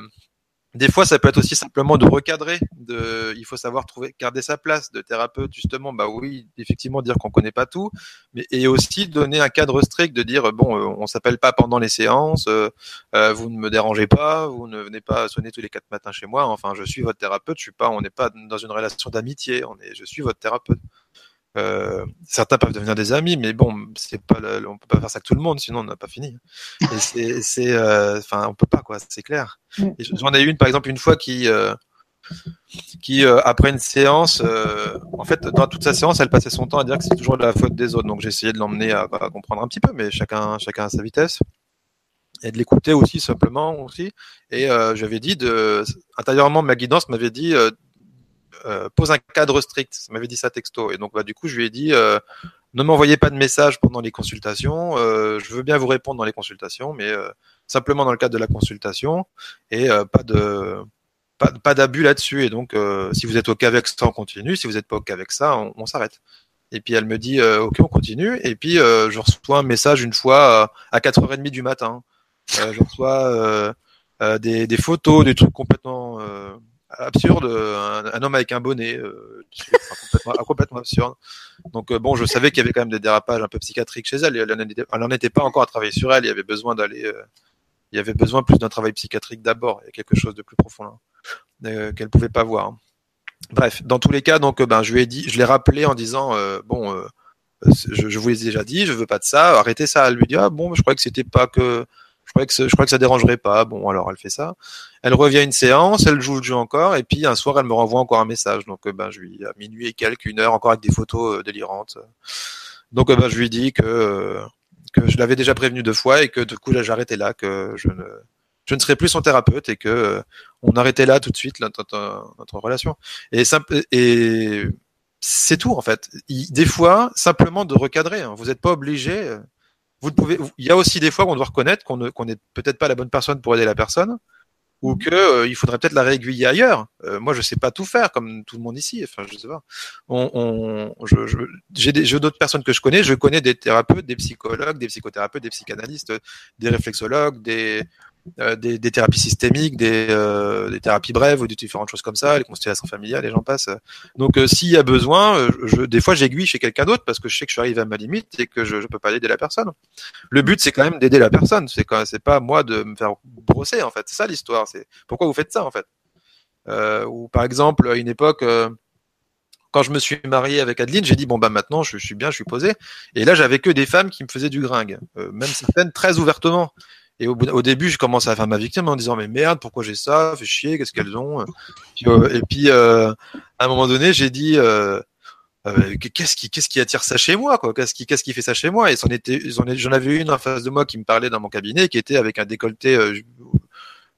des fois, ça peut être aussi simplement de recadrer. De, il faut savoir trouver, garder sa place de thérapeute, justement. Bah oui, effectivement, dire qu'on connaît pas tout, mais et aussi donner un cadre strict, de dire bon, euh, on s'appelle pas pendant les séances, euh, euh, vous ne me dérangez pas, vous ne venez pas sonner tous les quatre matins chez moi. Enfin, je suis votre thérapeute. Je suis pas, on n'est pas dans une relation d'amitié. On est, je suis votre thérapeute. Euh, certains peuvent devenir des amis, mais bon, c'est pas, on peut pas faire ça avec tout le monde, sinon on n'a pas fini. Et c'est, c'est, euh, enfin, on peut pas quoi, c'est clair. Mm. J'en ai eu une par exemple une fois qui, euh, qui après une séance, en fait, dans toute sa séance, elle passait son temps à dire que c'est toujours de la faute des autres. Donc j'ai essayé de l'emmener à, à, comprendre un petit peu, mais chacun, chacun à sa vitesse. Et de l'écouter aussi simplement aussi. Et j'avais dit de, intérieurement, ma guidance m'avait dit euh, pose un cadre strict. Ça m'avait dit ça texto. Et donc, bah, du coup, je lui ai dit, euh, ne m'envoyez pas de messages pendant les consultations. Euh, je veux bien vous répondre dans les consultations, mais simplement dans le cadre de la consultation et pas de pas, d'abus là-dessus. Et donc, si vous êtes ok avec ça, on continue. Si vous n'êtes pas ok avec ça, on, on s'arrête. Et puis elle me dit, ok, on continue. Et puis je reçois un message une fois à 4h30 du matin. je reçois des, des, photos, des trucs complètement absurde, un, homme avec un bonnet, euh, complètement, absurde. Donc euh, bon, je savais qu'il y avait quand même des dérapages un peu psychiatriques chez elle. Elle n'en était pas encore à travailler sur elle. Il y avait besoin d'aller, euh, il y avait besoin plus d'un travail psychiatrique d'abord. Il y a quelque chose de plus profond là, euh, qu'elle pouvait pas voir. Bref, dans tous les cas, donc ben je lui ai dit, je l'ai rappelé en disant bon, je, vous l'ai déjà dit, je veux pas de ça, arrêtez ça. Elle lui dit ah bon, je croyais que c'était pas que je crois que ça dérangerait pas. Bon, alors elle fait ça. Elle revient à une séance, elle joue le jeu encore, et puis un soir elle me renvoie encore un message. Donc euh, ben je lui à minuit et quelques, une heure encore avec des photos euh, délirantes. Donc euh, ben je lui dis que que je l'avais déjà prévenu deux fois et que du coup j'arrêtais là, que je ne je ne serai plus son thérapeute et que on arrêtait là tout de suite notre, notre relation. Et c'est tout en fait. des fois, simplement de recadrer. Hein. Vous n'êtes pas obligé vous pouvez, il y a aussi des fois où on doit reconnaître qu'on ne, qu'on n'est peut-être pas la bonne personne pour aider la personne, ou mhm. que euh, il faudrait peut-être la réaiguiller ailleurs. Euh, moi, je sais pas tout faire comme tout le monde ici. Enfin, je sais pas. On, on je, je, j'ai des, j'ai d'autres personnes que je connais. Je connais des thérapeutes, des psychologues, des psychothérapeutes, des psychanalystes, des réflexologues, des euh, des, des, thérapies systémiques, des, euh, des, thérapies brèves ou des différentes choses comme ça, les constellations familiales, les gens passent. Donc euh, s'il y a besoin, je, des fois j'aiguille chez quelqu'un d'autre parce que je sais que je suis arrivé à ma limite et que je ne peux pas aider la personne. Le but c'est quand même d'aider la personne, c'est quand c'est pas moi de me faire brosser en fait. C'est ça l'histoire. C'est pourquoi vous faites ça en fait? ou par exemple à une époque quand je me suis marié avec Adeline, j'ai dit bon bah maintenant je, suis bien, je suis posé. Et là j'avais que des femmes qui me faisaient du gringue, même certaines très ouvertement. Et au, début, je commence à faire ma victime en disant mais merde, pourquoi j'ai ça? Fait chier, qu'est-ce qu'elles ont? Euh, Et puis euh, à un moment donné, j'ai dit euh, qu'est-ce qui attire ça chez moi quoi? Qu'est-ce qui qu'est-ce qui fait ça chez moi? Et j'en avais une en face de moi qui me parlait dans mon cabinet qui était avec un décolleté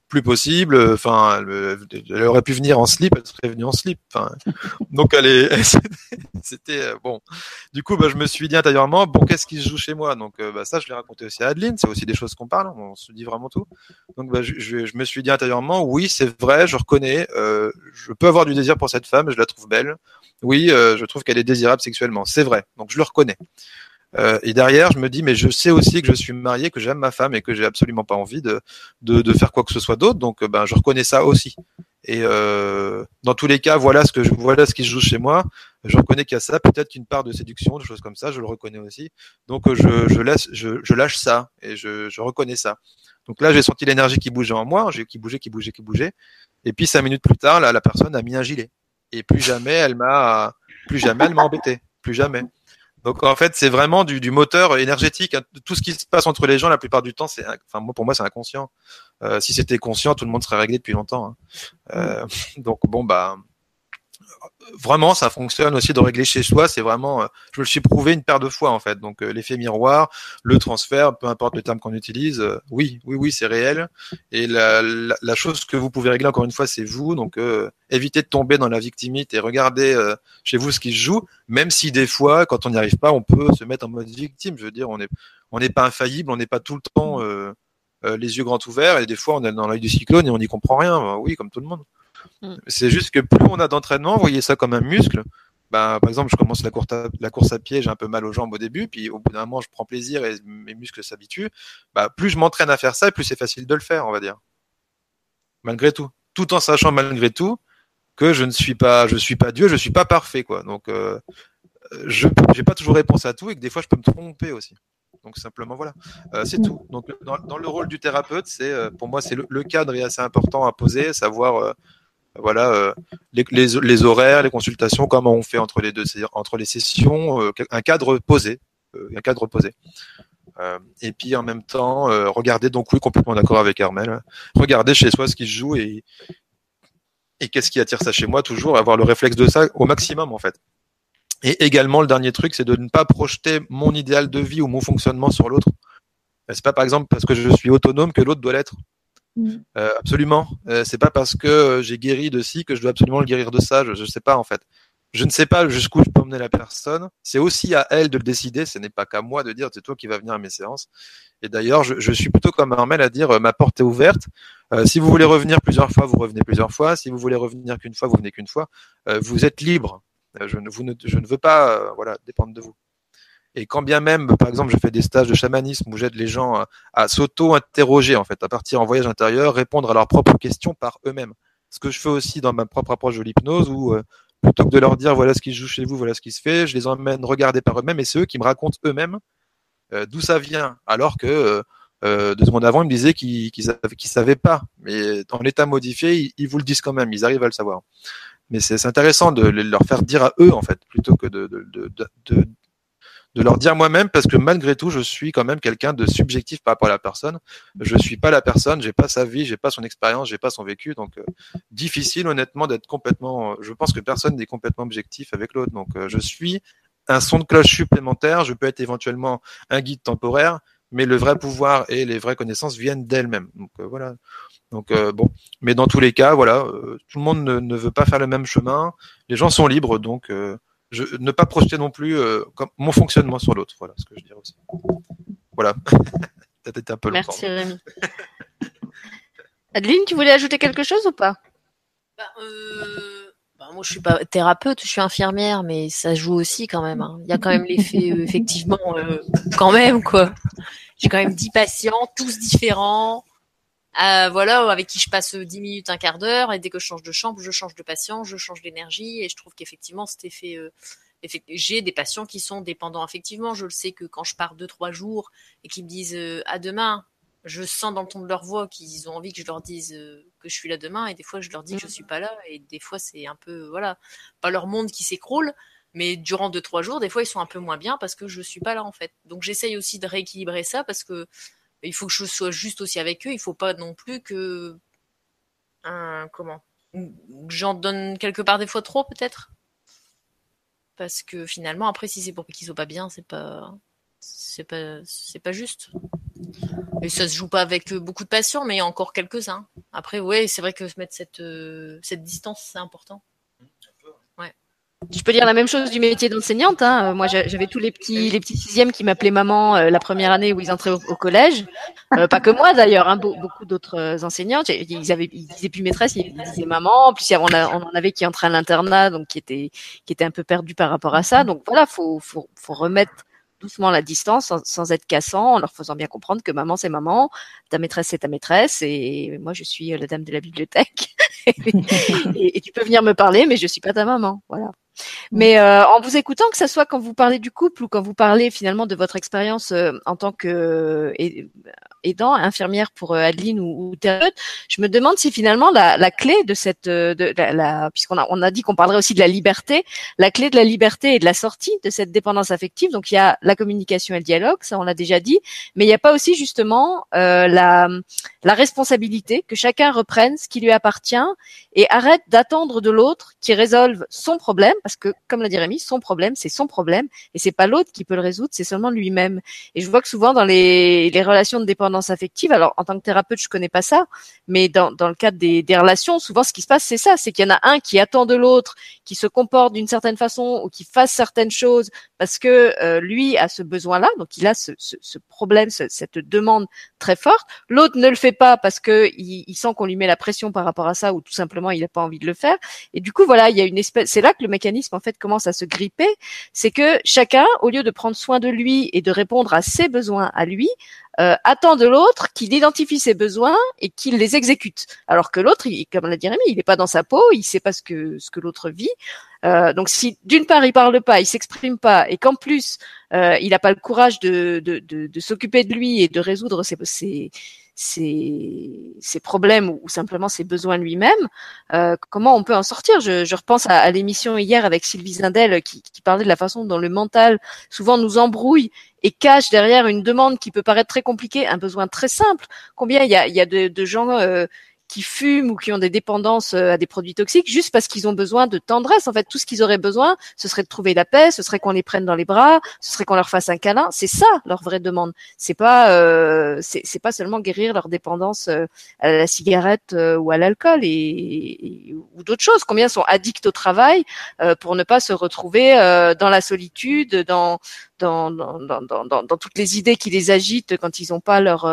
plus possible. Enfin, elle, aurait pu venir en slip, elle serait venue en slip. Enfin, donc elle est, c'était euh, bon. Du coup, bah, je me suis dit intérieurement, bon, qu'est-ce qui se joue chez moi? Donc, euh, bah, ça, je l'ai raconté aussi à Adeline. C'est aussi des choses qu'on parle. On se dit vraiment tout. Donc, bah, je, me suis dit intérieurement, oui, c'est vrai, je reconnais. Euh, je peux avoir du désir pour cette femme, je la trouve belle. Oui, je trouve qu'elle est désirable sexuellement. C'est vrai. Donc, je le reconnais. Euh, et derrière, je me dis, mais je sais aussi que je suis marié, que j'aime ma femme et que j'ai absolument pas envie de, de, de, faire quoi que ce soit d'autre. Donc, ben, je reconnais ça aussi. Et euh, dans tous les cas, voilà ce que je, voilà ce qui se joue chez moi. Je reconnais qu'il y a ça, peut-être qu'une part de séduction, des choses comme ça, je le reconnais aussi. Donc, je, je laisse, je, je lâche ça et je, je reconnais ça. Donc là, j'ai senti l'énergie qui bougeait en moi, qui bougeait, qui bougeait, qui bougeait. Et puis cinq minutes plus tard, là, la personne a mis un gilet. Et plus jamais, elle m'a, plus jamais, elle m'a embêté, plus jamais. Donc en fait, c'est vraiment du, du, moteur énergétique. Tout ce qui se passe entre les gens, la plupart du temps, c'est, enfin moi pour moi, c'est inconscient. Euh, si c'était conscient, tout le monde serait réglé depuis longtemps. Hein. Euh, donc bon bah vraiment, ça fonctionne aussi de régler chez soi. C'est vraiment, euh, je me le suis prouvé une paire de fois en fait. Donc euh, l'effet miroir, le transfert, peu importe le terme qu'on utilise, euh, oui, oui, oui, c'est réel. Et la, la, chose que vous pouvez régler encore une fois, c'est vous. Donc évitez de tomber dans la victimite et regardez chez vous ce qui se joue. Même si des fois, quand on n'y arrive pas, on peut se mettre en mode victime. Je veux dire, on n'est on n'est pas infaillible, on n'est pas tout le temps les yeux grands ouverts. Et des fois, on est dans l'œil du cyclone et on n'y comprend rien. Oui, comme tout le monde. Mm. C'est juste que plus on a d'entraînement, voyez ça comme un muscle. Bah, par exemple, je commence la course, à, pied, j'ai un peu mal aux jambes au début, puis au bout d'un moment, je prends plaisir et mes muscles s'habituent. Bah, plus je m'entraîne à faire ça, plus c'est facile de le faire, on va dire. Malgré tout. tout en sachant malgré tout que je ne suis pas, je suis pas Dieu, je suis pas parfait, quoi. Donc, euh, je n'ai pas toujours réponse à tout et que des fois je peux me tromper aussi. Donc simplement voilà, euh, c'est tout. Donc dans, le rôle du thérapeute, c'est euh, pour moi c'est le, le, cadre est assez important à poser, savoir voilà euh, les, horaires, les consultations, comment on fait entre les deux, entre les sessions, euh, un cadre posé, un cadre posé. et puis en même temps, regarder donc oui complètement d'accord avec Armel, regarder chez soi ce qui se joue et et qu'est-ce qui attire ça chez moi toujours, avoir le réflexe de ça au maximum en fait. Et également, le dernier truc, c'est de ne pas projeter mon idéal de vie ou mon fonctionnement sur l'autre. C'est pas par exemple parce que je suis autonome que l'autre doit l'être? Mmh. Euh, absolument. Euh, c'est pas parce que j'ai guéri de ci que je dois absolument le guérir de ça. Je, je sais pas en fait. Je ne sais pas jusqu'où je peux emmener la personne. C'est aussi à elle de le décider. Ce n'est pas qu'à moi de dire c'est toi qui vas venir à mes séances. Et d'ailleurs, je, suis plutôt comme Armel à dire euh, ma porte est ouverte. Euh, si vous voulez revenir plusieurs fois, vous revenez plusieurs fois. Si vous voulez revenir qu'une fois, vous venez qu'une fois. Euh, vous êtes libre. Euh, je ne, ne, ne veux pas euh, voilà, dépendre de vous. Et quand bien même, par exemple, je fais des stages de chamanisme où j'aide les gens à, s'auto-interroger, en fait, à partir en voyage intérieur, répondre à leurs propres questions par eux-mêmes. Ce que je fais aussi dans ma propre approche de l'hypnose où, euh, plutôt que de leur dire voilà ce qui se joue chez vous, voilà ce qui se fait, je les emmène regarder par eux-mêmes et c'est eux qui me racontent eux-mêmes euh, d'où ça vient. Alors que euh, deux secondes avant, ils me disaient qu'ils qu qu savaient pas. Mais dans l'état modifié, ils, vous le disent quand même, ils arrivent à le savoir mais c'est intéressant de leur faire dire à eux en fait plutôt que de, de leur dire moi-même parce que malgré tout je suis quand même quelqu'un de subjectif par rapport à la personne. Je suis pas la personne j'ai pas sa vie j'ai pas son expérience j'ai pas son vécu. Donc euh, difficile honnêtement d'être complètement je pense que personne n'est complètement objectif avec l'autre. Donc euh, je suis un son de cloche supplémentaire. Je peux être éventuellement un guide temporaire mais le vrai pouvoir et les vraies connaissances viennent d'elles-mêmes. Donc euh, voilà. Donc euh, bon, mais dans tous les cas, voilà, euh, tout le monde ne, veut pas faire le même chemin. Les gens sont libres, donc euh, je, ne pas projeter non plus comme, mon fonctionnement sur l'autre. Voilà ce que je dirais aussi. Voilà. Peut-être été un peu longtemps. Merci Rémi. Adeline, tu voulais ajouter quelque chose ou pas? Bah, bah, moi, je suis pas thérapeute, je suis infirmière, mais ça joue aussi quand même. Hein. Il y a quand même l'effet, effectivement, quand même quoi. J'ai quand même dix patients, tous différents euh, voilà, avec qui je passe 10 minutes, un quart d'heure, et dès que je change de chambre, je change de patient, je change d'énergie, et je trouve qu'effectivement, cet effet, euh, j'ai des patients qui sont dépendants effectivement. Je le sais que quand je pars deux trois jours et qu'ils me disent euh, à demain, je sens dans le ton de leur voix qu'ils ont envie que je leur dise euh, que je suis là demain, et des fois je leur dis que je suis pas là, et des fois c'est un peu voilà, pas leur monde qui s'écroule. Mais durant deux trois jours, des fois ils sont un peu moins bien parce que je suis pas là en fait. Donc j'essaye aussi de rééquilibrer ça parce que il faut que je sois juste aussi avec eux. Il faut pas non plus que comment j'en donne quelque part des fois trop peut-être. Parce que finalement après si c'est pour qu'ils soient pas bien c'est pas c'est pas c'est pas juste. Et ça se joue pas avec beaucoup de passion mais il y a encore quelques uns après ouais c'est vrai que se mettre cette euh, cette distance c'est important je peux dire la même chose du métier d'enseignante. Hein. Moi, j'avais tous les petits, les petits sixièmes qui m'appelaient maman euh, la première année où ils entraient au, collège. Euh, pas que moi d'ailleurs, hein, beaucoup d'autres euh, enseignantes. Ils avaient, ils disaient plus maîtresse, ils disaient maman. En plus, on, en avait qui entraient à l'internat, donc qui étaient, qui étaient un peu perdus par rapport à ça. Donc voilà, faut, faut, faut remettre doucement la distance sans, être cassant, en leur faisant bien comprendre que maman c'est maman, ta maîtresse c'est ta maîtresse et moi je suis la dame de la bibliothèque et, et, tu peux venir me parler mais je suis pas ta maman, voilà. Mais euh, en vous écoutant, que ce soit quand vous parlez du couple ou quand vous parlez finalement de votre expérience euh, en tant que euh, aidant, infirmière pour euh, Adeline ou, ou thérapeute, je me demande si finalement la, la clé de cette, euh, de, la puisqu'on a, on a dit qu'on parlerait aussi de la liberté, la clé de la liberté et de la sortie de cette dépendance affective. Donc il y a la communication et le dialogue, ça on l'a déjà dit, mais il n'y a pas aussi justement euh, la, la responsabilité que chacun reprenne ce qui lui appartient et arrête d'attendre de l'autre qui résolve son problème parce que, comme l'a dit Rémi, son problème, c'est son problème, et c'est pas l'autre qui peut le résoudre, c'est seulement lui-même. Et je vois que souvent dans les, les, relations de dépendance affective, alors en tant que thérapeute, je connais pas ça, mais dans, dans le cadre des, des relations, souvent ce qui se passe, c'est ça, c'est qu'il y en a un qui attend de l'autre, qui se comporte d'une certaine façon ou qui fasse certaines choses parce que euh, lui a ce besoin-là, donc il a ce, ce, ce problème, ce, cette demande très forte. L'autre ne le fait pas parce que il, il sent qu'on lui met la pression par rapport à ça ou tout simplement il n'a pas envie de le faire. Et du coup, voilà, il y a une espèce, c'est là que le mécanisme en fait commence à se gripper, c'est que chacun, au lieu de prendre soin de lui et de répondre à ses besoins à lui, euh, attend de l'autre qu'il identifie ses besoins et qu'il les exécute. Alors que l'autre, comme l'a dit Rémi, il n'est pas dans sa peau, il sait pas ce que ce que l'autre vit. Euh, donc si d'une part il parle pas, il s'exprime pas, et qu'en plus euh, il n'a pas le courage de, de, s'occuper de lui et de résoudre ses, ses, problèmes ou, simplement ses besoins lui-même, euh, comment on peut en sortir? Je, je, repense à, à l'émission hier avec Sylvie Zindel qui, qui, parlait de la façon dont le mental souvent nous embrouille et cache derrière une demande qui peut paraître très compliquée un besoin très simple. Combien il y a, il y a de, de gens euh, qui fument ou qui ont des dépendances euh, à des produits toxiques juste parce qu'ils ont besoin de tendresse. En fait, tout ce qu'ils auraient besoin, ce serait de trouver la paix, ce serait qu'on les prenne dans les bras, ce serait qu'on leur fasse un câlin. C'est ça leur vraie demande. C'est pas euh, c'est pas seulement guérir leur dépendance euh, à la cigarette euh, ou à l'alcool et, ou d'autres choses. Combien sont addicts au travail pour ne pas se retrouver dans la solitude, dans dans, dans, dans, dans, toutes les idées qui les agitent quand ils n'ont pas leur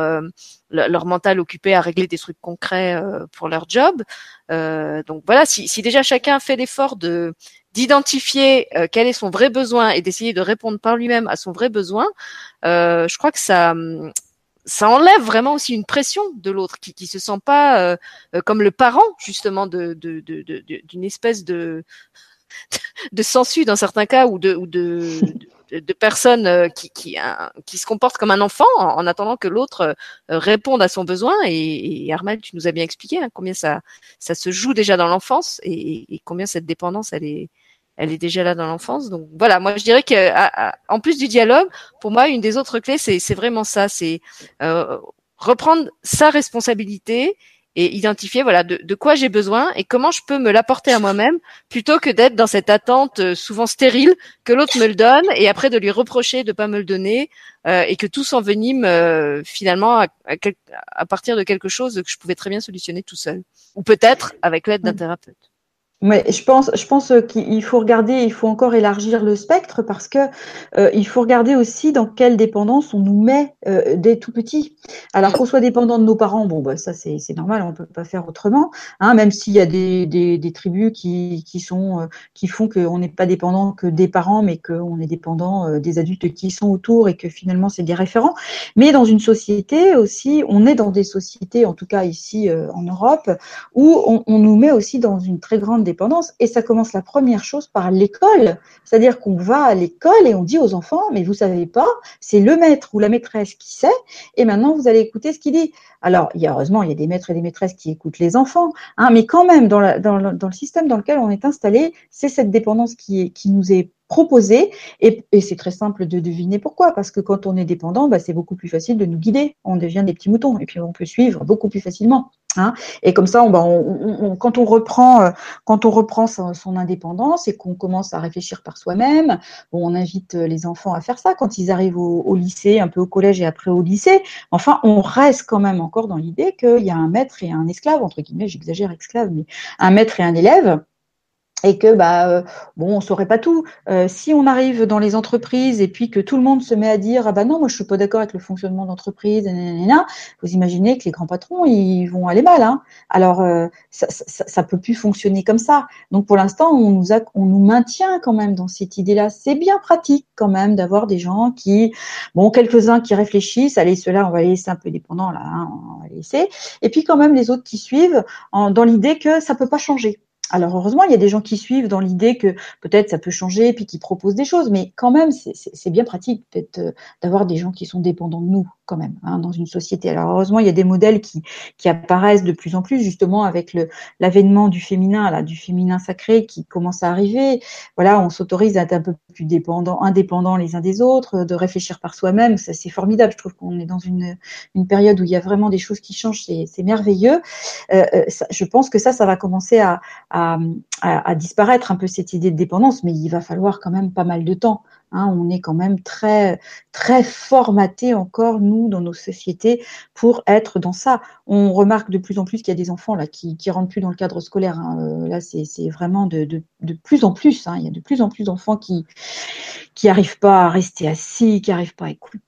leur mental occupé à régler des trucs concrets euh, pour leur job. Euh, donc voilà, si, si, déjà chacun fait l'effort de d'identifier euh, quel est son vrai besoin et d'essayer de répondre par lui-même à son vrai besoin, je crois que ça ça enlève vraiment aussi une pression de l'autre qui qui se sent pas comme le parent justement de d'une de, de, espèce de de sensu dans certains cas ou de ou de, de, personnes euh, qui, qui, qui, se comportent comme un enfant en, attendant que l'autre euh, réponde à son besoin. Et, et Armel, tu nous as bien expliqué hein, combien ça, ça se joue déjà dans l'enfance et, combien cette dépendance, elle est, elle est déjà là dans l'enfance. Donc voilà, moi je dirais que en plus du dialogue, pour moi, une des autres clés, c'est vraiment ça, c'est euh, reprendre sa responsabilité et identifier voilà de, de quoi j'ai besoin et comment je peux me l'apporter à moi-même plutôt que d'être dans cette attente euh, souvent stérile que l'autre me le donne et après de lui reprocher de pas me le donner euh, et que tout s'envenime euh, finalement à, à, à, partir de quelque chose que je pouvais très bien solutionner tout seul ou peut-être avec l'aide d'un thérapeute. Mais je pense, je pense qu'il faut regarder, il faut encore élargir le spectre parce que euh, il faut regarder aussi dans quelle dépendance on nous met euh, dès tout petit. Alors qu'on soit dépendant de nos parents, bon bah ça c'est normal, on peut pas faire autrement. Hein, même s'il y a des, tribus qui, qui sont euh, qui font qu'on n'est pas dépendant que des parents, mais qu'on est dépendant des adultes qui sont autour et que finalement c'est des référents. Mais dans une société aussi, on est dans des sociétés, en tout cas ici en Europe, où on nous met aussi dans une très grande dépendance. Et ça commence la première chose par l'école. C'est-à-dire qu'on va à l'école et on dit aux enfants, mais vous savez pas, c'est le maître ou la maîtresse qui sait, et maintenant vous allez écouter ce qu'il dit. Alors, heureusement, il y a des maîtres et des maîtresses qui écoutent les enfants, hein, mais quand même, dans, le, système dans lequel on est installé, c'est cette dépendance qui nous est proposée, et, c'est très simple de deviner pourquoi, parce que quand on est dépendant, bah, c'est beaucoup plus facile de nous guider, on devient des petits moutons, et puis on peut suivre beaucoup plus facilement. Hein et comme ça, on, bah, quand on reprend, euh, quand on reprend son, son indépendance et qu'on commence à réfléchir par soi-même, bon, on invite euh, les enfants à faire ça quand ils arrivent au, au, lycée, un peu au collège et après au lycée. Enfin, on reste quand même encore dans l'idée qu'il y a un maître et un esclave entre guillemets, j'exagère esclave, mais un maître et un élève et que bah euh, bon on saurait pas tout. Euh, si on arrive dans les entreprises et puis que tout le monde se met à dire ah bah non moi je suis pas d'accord avec le fonctionnement d'entreprise, vous imaginez que les grands patrons ils vont aller mal. Hein. Alors euh, ça, ça, ça, peut plus fonctionner comme ça. Donc pour l'instant on nous a, on nous maintient quand même dans cette idée-là. C'est bien pratique quand même d'avoir des gens qui bon quelques uns qui réfléchissent. Allez ceux-là on va les laisser un peu dépendants là, hein, on va les laisser. Et puis quand même les autres qui suivent en, dans l'idée que ça peut pas changer. Alors heureusement, il y a des gens qui suivent dans l'idée que peut-être ça peut changer, puis qui proposent des choses, mais quand même, c'est bien pratique euh, d'avoir des gens qui sont dépendants de nous quand même hein, dans une société. Alors heureusement, il y a des modèles qui, qui apparaissent de plus en plus justement avec l'avènement du féminin, là, du féminin sacré qui commence à arriver. Voilà, on s'autorise à être un peu plus dépendants, indépendants les uns des autres, de réfléchir par soi-même. Ça c'est formidable. Je trouve qu'on est dans une une période où il y a vraiment des choses qui changent. C'est merveilleux. Euh, euh, ça, je pense que ça, ça va commencer à, à, à disparaître un peu cette idée de dépendance, mais il va falloir quand même pas mal de temps. Hein, on est quand même très très formaté encore nous dans nos sociétés pour être dans ça. On remarque de plus en plus qu'il y a des enfants là qui qui rentrent plus dans le cadre scolaire. Hein. Euh, là, c'est vraiment de, plus en plus. Hein. Il y a de plus en plus d'enfants qui qui arrivent pas à rester assis, qui arrivent pas à écouter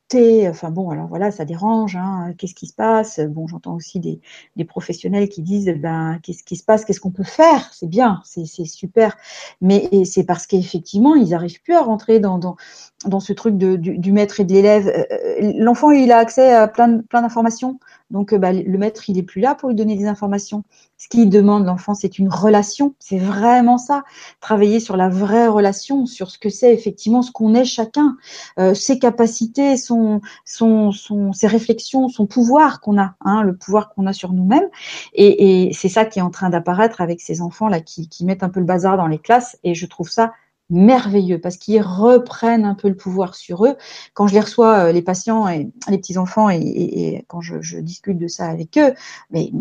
Enfin bon, alors voilà, ça dérange. Hein. Qu'est-ce qui se passe? Bon, j'entends aussi des, professionnels qui disent, ben, qu'est-ce qui se passe? Qu'est-ce qu'on peut faire? C'est bien, c'est super. Mais c'est parce qu'effectivement, ils n'arrivent plus à rentrer dans, dans, ce truc de, du, du maître et de l'élève. Euh, l'enfant, il a accès à plein, plein d'informations? Donc, bah, le maître, il est plus là pour lui donner des informations. Ce qu'il demande, l'enfant, c'est une relation. C'est vraiment ça. Travailler sur la vraie relation, sur ce que c'est effectivement ce qu'on est chacun, euh, ses capacités, son, son, son, ses réflexions, son pouvoir qu'on a, hein, le pouvoir qu'on a sur nous-mêmes. Et, et c'est ça qui est en train d'apparaître avec ces enfants là qui, qui mettent un peu le bazar dans les classes. Et je trouve ça merveilleux parce qu'ils reprennent un peu le pouvoir sur eux. Quand je les reçois, euh, les patients et les petits enfants, et, quand je, discute de ça avec eux, mais,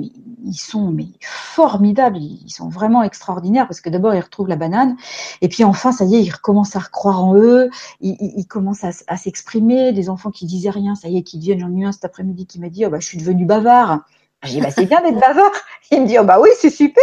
ils sont mais formidables, ils sont vraiment extraordinaires parce que d'abord ils retrouvent la banane et puis enfin ça y est, ils recommencent à recroire en eux, ils, commencent à, à s'exprimer. Des enfants qui disaient rien, ça y est, qui viennent. J'en ai eu un cet après-midi qui m'a dit oh bah je suis devenu bavard. J'ai dit bah c'est bien d'être bavard. Il me dit oh bah oui c'est super.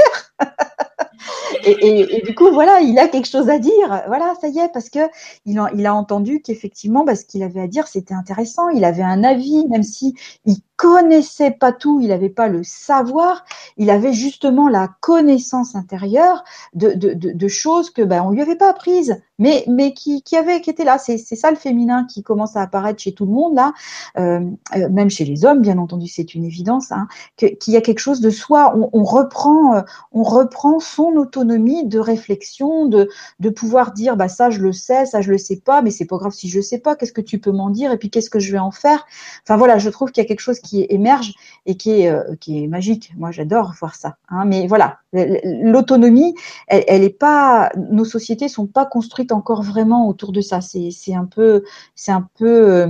Et, du coup, voilà, il a quelque chose à dire. Voilà, ça y est, parce que il a, entendu qu'effectivement, bah, ce qu'il avait à dire, c'était intéressant. Il avait un avis, même si il connaissait pas tout, il n'avait pas le savoir, il avait justement la connaissance intérieure de, choses que ben, on lui avait pas apprises, mais, qui, qui, étaient là. C'est ça le féminin qui commence à apparaître chez tout le monde là, euh, euh même chez les hommes, bien entendu, c'est une évidence, hein, qu'il y a quelque chose de soi. On, on, reprend, euh, on reprend son autonomie de réflexion, de, de pouvoir dire bah ça je le sais, ça je le sais pas, mais c'est pas grave si je sais pas. Qu'est-ce que tu peux m'en dire et puis qu'est-ce que je vais en faire? Enfin voilà, je trouve qu'il y a quelque chose qui qui émerge et qui est, euh, qui est magique. Moi, j'adore voir ça. Hein. Mais voilà, l'autonomie, elle, elle est pas, nos sociétés sont pas construites encore vraiment autour de ça. C'est un peu, c'est un peu euh,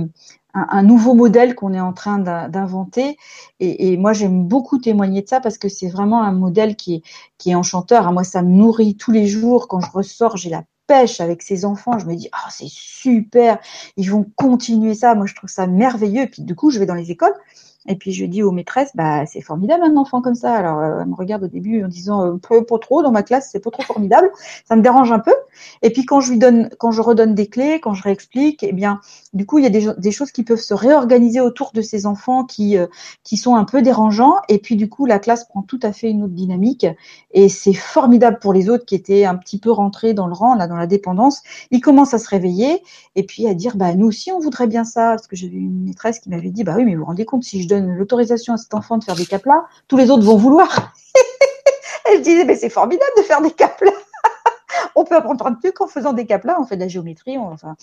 un, nouveau modèle qu'on est en train d'inventer. Et, moi, j'aime beaucoup témoigner de ça parce que c'est vraiment un modèle qui est, qui est enchanteur. Moi, ça me nourrit tous les jours. Quand je ressors, j'ai la pêche avec ses enfants. Je me dis, ah, c'est super. Ils vont continuer ça. Moi, je trouve ça merveilleux. Puis, du coup, je vais dans les écoles. Et puis je dis aux maîtresses, bah c'est formidable un enfant comme ça. Alors euh, elle me regarde au début en disant peu, pas trop dans ma classe, c'est pas trop formidable. Ça me dérange un peu. Et puis quand je lui donne, quand je redonne des clés, quand je réexplique, eh bien du coup il y a des, des choses qui peuvent se réorganiser autour de ces enfants qui euh, qui sont un peu dérangeants. Et puis du coup la classe prend tout à fait une autre dynamique. Et c'est formidable pour les autres qui étaient un petit peu rentrés dans le rang là, dans la dépendance. Ils commencent à se réveiller et puis à dire bah nous aussi on voudrait bien ça parce que j'avais une maîtresse qui m'avait dit bah oui mais vous vous rendez compte si je l'autorisation à cet enfant de faire des caplas, tous les autres vont vouloir. Elle disait, mais c'est formidable de faire des caplas. on peut apprendre plein de trucs en faisant des caplas, on fait de la géométrie, on, enfin,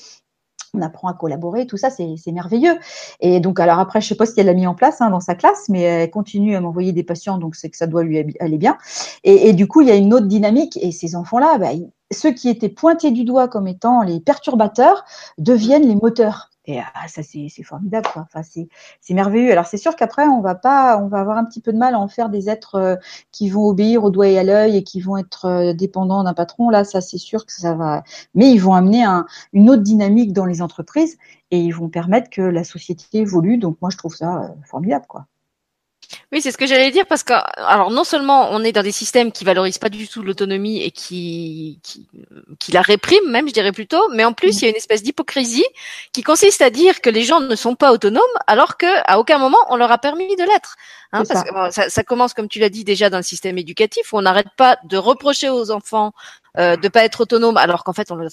on apprend à collaborer, tout ça, c'est merveilleux. Et donc, alors après, je sais pas si elle l'a mis en place hein, dans sa classe, mais elle continue à m'envoyer des patients, donc c'est que ça doit lui aller bien. Et, du coup, il y a une autre dynamique, et ces enfants-là, bah, ceux qui étaient pointés du doigt comme étant les perturbateurs deviennent les moteurs. Et ah, ça, c'est formidable, quoi. Enfin, c'est merveilleux. Alors, c'est sûr qu'après, on va pas, on va avoir un petit peu de mal à en faire des êtres euh, qui vont obéir au doigt et à l'œil et qui vont être euh, dépendants d'un patron. Là, ça, c'est sûr que ça va. Mais ils vont amener un, une autre dynamique dans les entreprises et ils vont permettre que la société évolue. Donc, moi, je trouve ça euh, formidable, quoi. Oui, c'est ce que j'allais dire parce que alors non seulement on est dans des systèmes qui valorisent pas du tout l'autonomie et qui, qui, qui la répriment même, je dirais plutôt, mais en plus il y a une espèce d'hypocrisie qui consiste à dire que les gens ne sont pas autonomes alors que à aucun moment on leur a permis de l'être. Hein, parce ça. que ça, ça, commence comme tu l'as dit déjà dans le système éducatif où on n'arrête pas de reprocher aux enfants euh, de pas être autonome, alors qu'en fait on,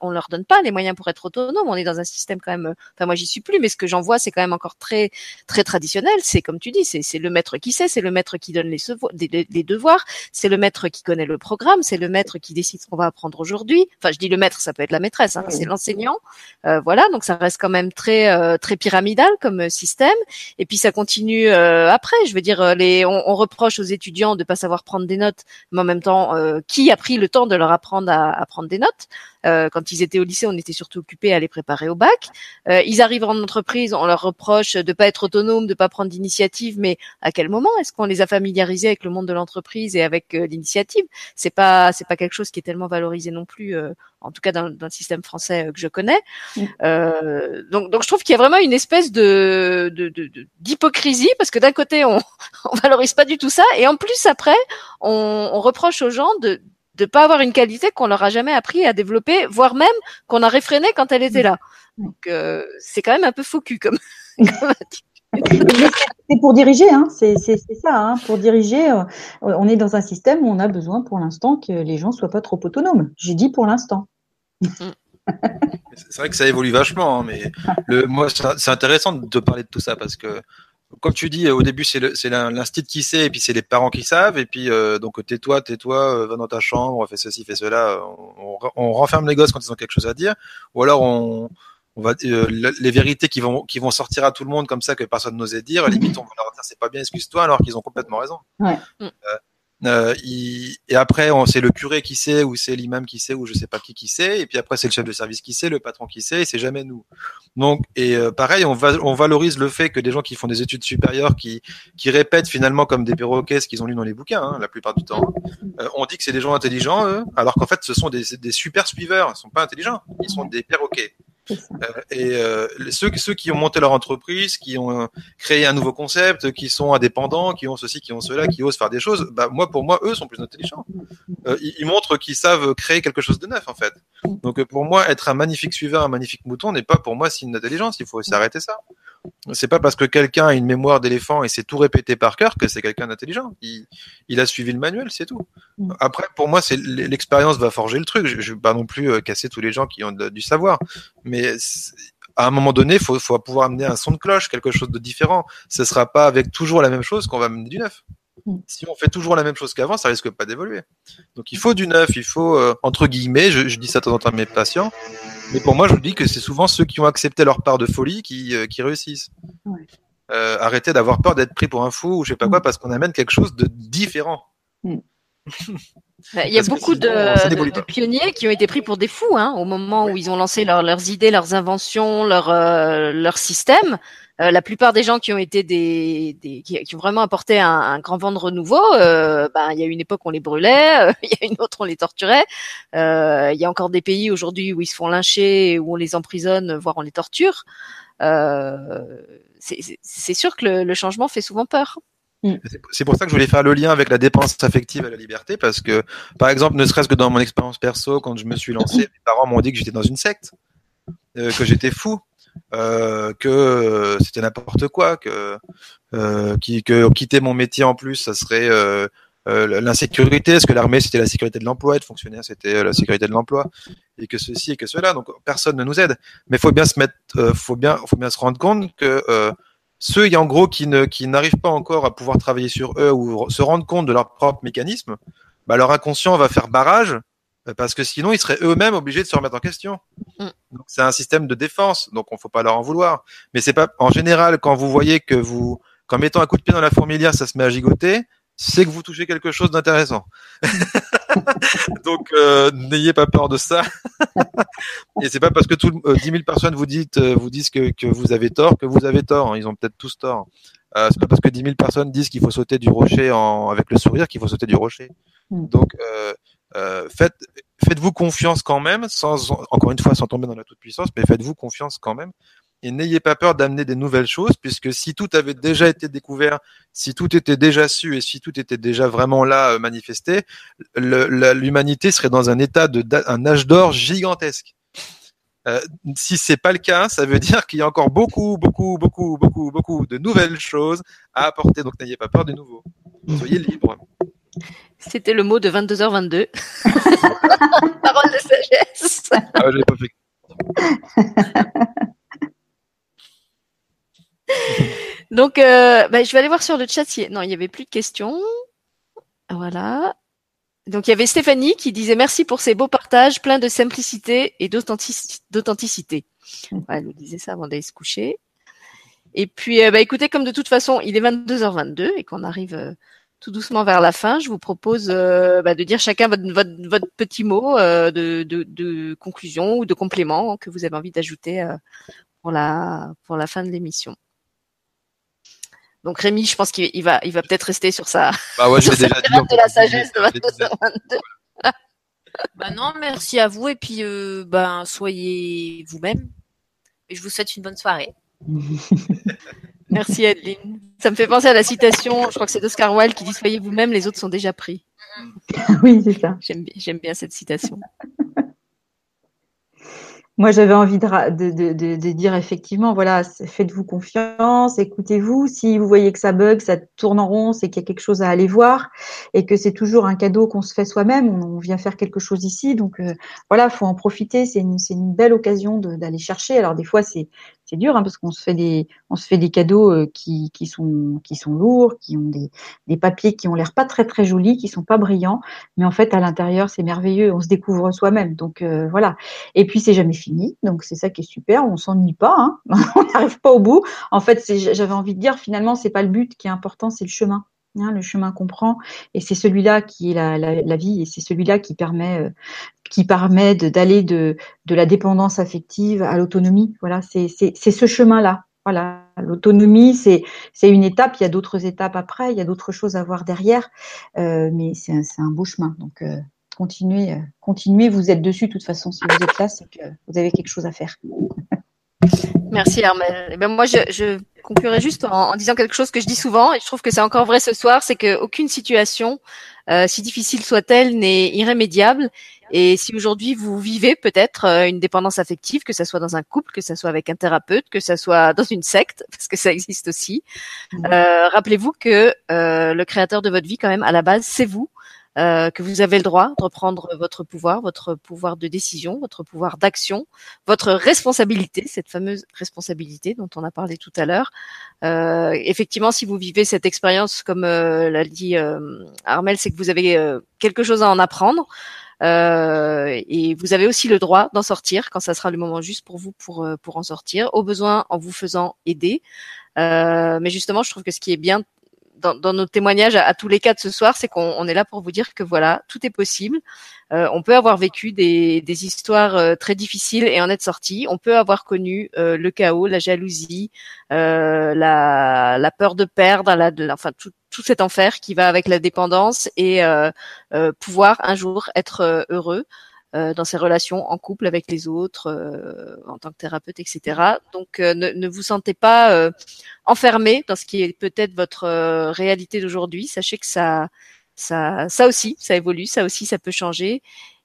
on, leur donne pas les moyens pour être autonome. On est dans un système quand même. Enfin moi j'y suis plus, mais ce que j'en vois c'est quand même encore très très traditionnel. C'est comme tu dis, c'est le maître qui sait, c'est le maître qui donne les, les, devoirs, c'est le maître qui connaît le programme, c'est le maître qui décide ce qu'on va apprendre aujourd'hui. Enfin je dis le maître, ça peut être la maîtresse, hein, c'est l'enseignant. Euh, voilà, donc ça reste quand même très euh, très pyramidal comme système. Et puis ça continue euh, après. Je veux dire, les on, on, reproche aux étudiants de pas savoir prendre des notes, mais en même temps, qui a pris le temps de leur apprendre à, prendre des notes. Euh, quand ils étaient au lycée, on était surtout occupés à les préparer au bac. Euh, ils arrivent en entreprise, on leur reproche de pas être autonomes, de pas prendre d'initiative, mais à quel moment est-ce qu'on les a familiarisés avec le monde de l'entreprise et avec euh, l'initiative? C'est pas c'est pas quelque chose qui est tellement valorisé non plus, en tout cas dans, dans, le système français que je connais. Mm. donc donc je trouve qu'il y a vraiment une espèce de d'hypocrisie parce que d'un côté on on valorise pas du tout ça et en plus après on, on reproche aux gens de de pas avoir une qualité qu'on leur a jamais appris à développer, voire même qu'on a réfréné quand elle était là. Donc euh, c'est quand même un peu faux cul comme. c'est pour diriger, hein. c'est ça. Hein. Pour diriger, euh, on est dans un système où on a besoin pour l'instant que les gens soient pas trop autonomes. J'ai dit pour l'instant. c'est vrai que ça évolue vachement, hein, mais le, moi c'est intéressant de parler de tout ça parce que comme tu dis, au début c'est l'instinct qui sait, et puis c'est les parents qui savent, et puis euh, donc tais-toi, tais-toi, euh, va dans ta chambre, fais ceci, fais cela. On, on, renferme les gosses quand ils ont quelque chose à dire, ou alors on, on va euh, les vérités qui vont qui vont sortir à tout le monde comme ça que personne n'osait dire. Limite on va leur dire c'est pas bien, excuse-toi, alors qu'ils ont complètement raison. Ouais. Euh, et après, c'est le curé qui sait, ou c'est l'imam qui sait, ou je sais pas qui qui sait. Et puis après, c'est le chef de service qui sait, le patron qui sait, et c'est jamais nous. Donc, et euh, pareil, on, va, on valorise le fait que des gens qui font des études supérieures, qui, répètent finalement comme des perroquets ce qu'ils ont lu dans les bouquins, hein, la plupart du temps, euh, on dit que c'est des gens intelligents, alors qu'en fait, ce sont des, des super suiveurs. Ils sont pas intelligents, ils sont des perroquets. Euh, et euh, ceux, ceux qui ont monté leur entreprise, qui ont euh, créé un nouveau concept, qui sont indépendants, qui ont ceci, qui ont cela, qui osent faire des choses, bah moi pour moi eux sont plus intelligents. ils, ils, montrent qu'ils savent créer quelque chose de neuf en fait. Donc pour moi être un magnifique suiveur, un magnifique mouton n'est pas pour moi signe d'intelligence. Il faut s'arrêter ça. C'est pas parce que quelqu'un a une mémoire d'éléphant et s'est tout répété par cœur que c'est quelqu'un d'intelligent. Il, il, a suivi le manuel, c'est tout. Après, pour moi, c'est l'expérience va forger le truc. Je, je vais pas non plus casser tous les gens qui ont du savoir, mais à un moment donné, faut, faut pouvoir amener un son de cloche, quelque chose de différent. Ce sera pas avec toujours la même chose qu'on va amener du neuf. Mm. Si on fait toujours la même chose qu'avant, ça risque pas d'évoluer. Donc il faut du neuf, il faut euh, entre guillemets, je, je, dis ça de temps en temps à mes patients, mais pour moi je vous dis que c'est souvent ceux qui ont accepté leur part de folie qui, euh, qui réussissent. Ouais. Euh, arrêtez d'avoir peur d'être pris pour un fou ou je sais pas quoi parce qu'on amène quelque chose de différent. Mm. Bah, il y a beaucoup de, de, de, pionniers qui ont été pris pour des fous hein, au moment où ils ont lancé leur, leurs idées, leurs inventions, leur, euh, leur système. Euh, la plupart des gens qui ont été des, des qui, qui, ont vraiment apporté un, un grand vent de renouveau, euh, ben, il y a une époque où on les brûlait, il y a une autre où on les torturait. Euh, il y a encore des pays aujourd'hui où ils se font lyncher, où on les emprisonne, voire on les torture. c'est sûr que le, le changement fait souvent peur. Mm. C'est pour ça que je voulais faire le lien avec la dépendance affective à la liberté, parce que, par exemple, ne serait-ce que dans mon expérience perso, quand je me suis lancé, mes parents m'ont dit que j'étais dans une secte, euh, que j'étais fou, euh, que c'était n'importe quoi, que, euh, qui, que quitter mon métier en plus, ça serait euh, euh, l'insécurité, est-ce que l'armée c'était la sécurité de l'emploi, être fonctionnaire c'était la sécurité de l'emploi, et que ceci et que cela. Donc personne ne nous aide. Mais faut bien se mettre, faut bien, faut bien se rendre compte que ceux en gros qui ne qui n'arrivent pas encore à pouvoir travailler sur eux ou se rendre compte de leur propre mécanisme, bah leur inconscient va faire barrage parce que sinon ils seraient eux-mêmes obligés de se remettre en question. Mm. Donc c'est un système de défense, donc on faut pas leur en vouloir. Mais c'est pas en général quand vous voyez que vous, qu'en mettant un coup de pied dans la fourmilière, ça se met à gigoter, c'est que vous touchez quelque chose d'intéressant. Donc euh, n'ayez pas peur de ça. et c'est pas parce que tout, euh, 10 000 personnes vous dites euh, vous disent que, que, vous avez tort que vous avez tort. Hein. Ils ont peut-être tous tort. Euh, c'est pas parce que 10 000 personnes disent qu'il faut sauter du rocher en, avec le sourire qu'il faut sauter du rocher. Mm. Donc euh, faites faites-vous confiance quand même, sans encore une fois sans tomber dans la toute puissance, mais faites-vous confiance quand même et n'ayez pas peur d'amener des nouvelles choses, puisque si tout avait déjà été découvert, si tout était déjà su et si tout était déjà vraiment là euh, manifesté, l'humanité serait dans un état de un âge d'or gigantesque. Euh, si c'est pas le cas, ça veut dire qu'il y a encore beaucoup, beaucoup, beaucoup, beaucoup, beaucoup de nouvelles choses à apporter. Donc n'ayez pas peur du nouveau. Soyez libre. C'était le mot de 22h22. Parole de sagesse. Ah, je pas fait. Donc, euh, bah, je vais aller voir sur le chat si... Non, il n'y avait plus de questions. Voilà. Donc, il y avait Stéphanie qui disait merci pour ces beaux partages, plein de simplicité et d'authenticité. elle nous disait ça avant d'aller se coucher. Et puis, euh, bah, écoutez, comme de toute façon, il est 22h22 et qu'on arrive euh, tout doucement vers la fin, je vous propose euh, bah, de dire chacun votre, votre, votre petit mot euh, de, de, de, conclusion ou de complément que vous avez envie d'ajouter euh, pour la pour la fin de l'émission. Donc Rémi, je pense qu'il va, il va peut-être rester sur sa. Bah ouais, j'ai déjà dit. De la sagesse de 22 bah non, merci à vous et puis euh, ben soyez vous-même. Et je vous souhaite une bonne soirée. merci Adeline. Ça me fait penser à la citation, je crois que c'est d'Oscar Wilde qui dit soyez vous-même, les autres sont déjà pris. oui, c'est ça. J'aime j'aime bien cette citation. Moi, j'avais envie de, de, de, de, dire effectivement, voilà, faites-vous confiance, écoutez-vous. Si vous voyez que ça bug, ça tourne en rond, c'est qu'il y a quelque chose à aller voir et que c'est toujours un cadeau qu'on se fait soi-même. On, vient faire quelque chose ici, donc euh, voilà, faut en profiter. C'est une, une belle occasion d'aller chercher. Alors des fois, c'est c'est dur hein, parce qu'on se fait des on se fait des cadeaux euh, qui, qui sont qui sont lourds, qui ont des, des papiers qui ont l'air pas très très jolis, qui sont pas brillants, mais en fait à l'intérieur c'est merveilleux, on se découvre soi-même. Donc euh, voilà. Et puis c'est jamais fini, donc c'est ça qui est super, on s'ennuie pas, hein on n'arrive pas au bout. En fait, j'avais envie de dire finalement c'est pas le but qui est important, c'est le chemin. Hein, le chemin qu'on prend, et c'est celui-là qui est la, la, la vie, et c'est celui-là qui permet, euh, qui permet d'aller de, de, la dépendance affective à l'autonomie. Voilà, c'est ce chemin-là. Voilà, l'autonomie, c'est une étape. Il y a d'autres étapes après, il y a d'autres choses à voir derrière, euh, mais c'est un, beau chemin. Donc euh, continuez, euh, continuez. Vous êtes dessus de toute façon. Si vous êtes là, c'est que vous avez quelque chose à faire. Merci Armel. Eh ben moi, je, je conclurai juste en, en, disant quelque chose que je dis souvent, et je trouve que c'est encore vrai ce soir, c'est qu'aucune situation, euh, si difficile soit-elle, n'est irrémédiable. Et si aujourd'hui vous vivez peut-être euh, une dépendance affective, que ce soit dans un couple, que ce soit avec un thérapeute, que ce soit dans une secte, parce que ça existe aussi, mmh. euh, rappelez-vous que euh, le créateur de votre vie, quand même, à la base, c'est vous. Euh, que vous avez le droit de reprendre votre pouvoir, votre pouvoir de décision, votre pouvoir d'action, votre responsabilité, cette fameuse responsabilité dont on a parlé tout à l'heure. Euh, effectivement, si vous vivez cette expérience, comme euh, l'a dit euh, Armel, c'est que vous avez euh, quelque chose à en apprendre. et vous avez aussi le droit d'en sortir quand ça sera le moment juste pour vous pour pour en sortir, au besoin en vous faisant aider. mais justement, je trouve que ce qui est bien dans, dans, nos témoignages à, tous les cas de ce soir, c'est qu'on est là pour vous dire que voilà, tout est possible. Euh, on peut avoir vécu des, des histoires euh, très difficiles et en être sorti. On peut avoir connu euh, le chaos, la jalousie, euh, la, la, peur de perdre, la, de, enfin tout, tout, cet enfer qui va avec la dépendance et pouvoir un jour être heureux. Euh, dans ses relations en couple avec les autres, euh, en tant que thérapeute, etc. Donc euh, ne, ne, vous sentez pas enfermé dans ce qui est peut-être votre réalité d'aujourd'hui. Sachez que ça, ça, ça aussi, ça évolue, ça aussi, ça peut changer.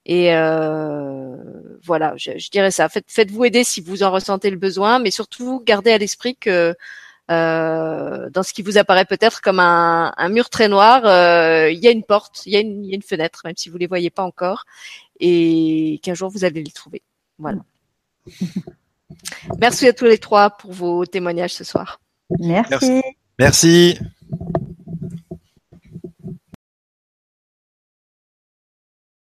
Et euh, voilà, je, je, dirais ça. Faites, faites-vous aider si vous en ressentez le besoin, mais surtout gardez à l'esprit que euh, dans ce qui vous apparaît peut-être comme un, un, mur très noir, il y a une porte, il y, y, a une fenêtre, même si vous les voyez pas encore et qu'un jour vous allez les trouver. Voilà. Merci à tous les trois pour vos témoignages ce soir. Merci. Merci.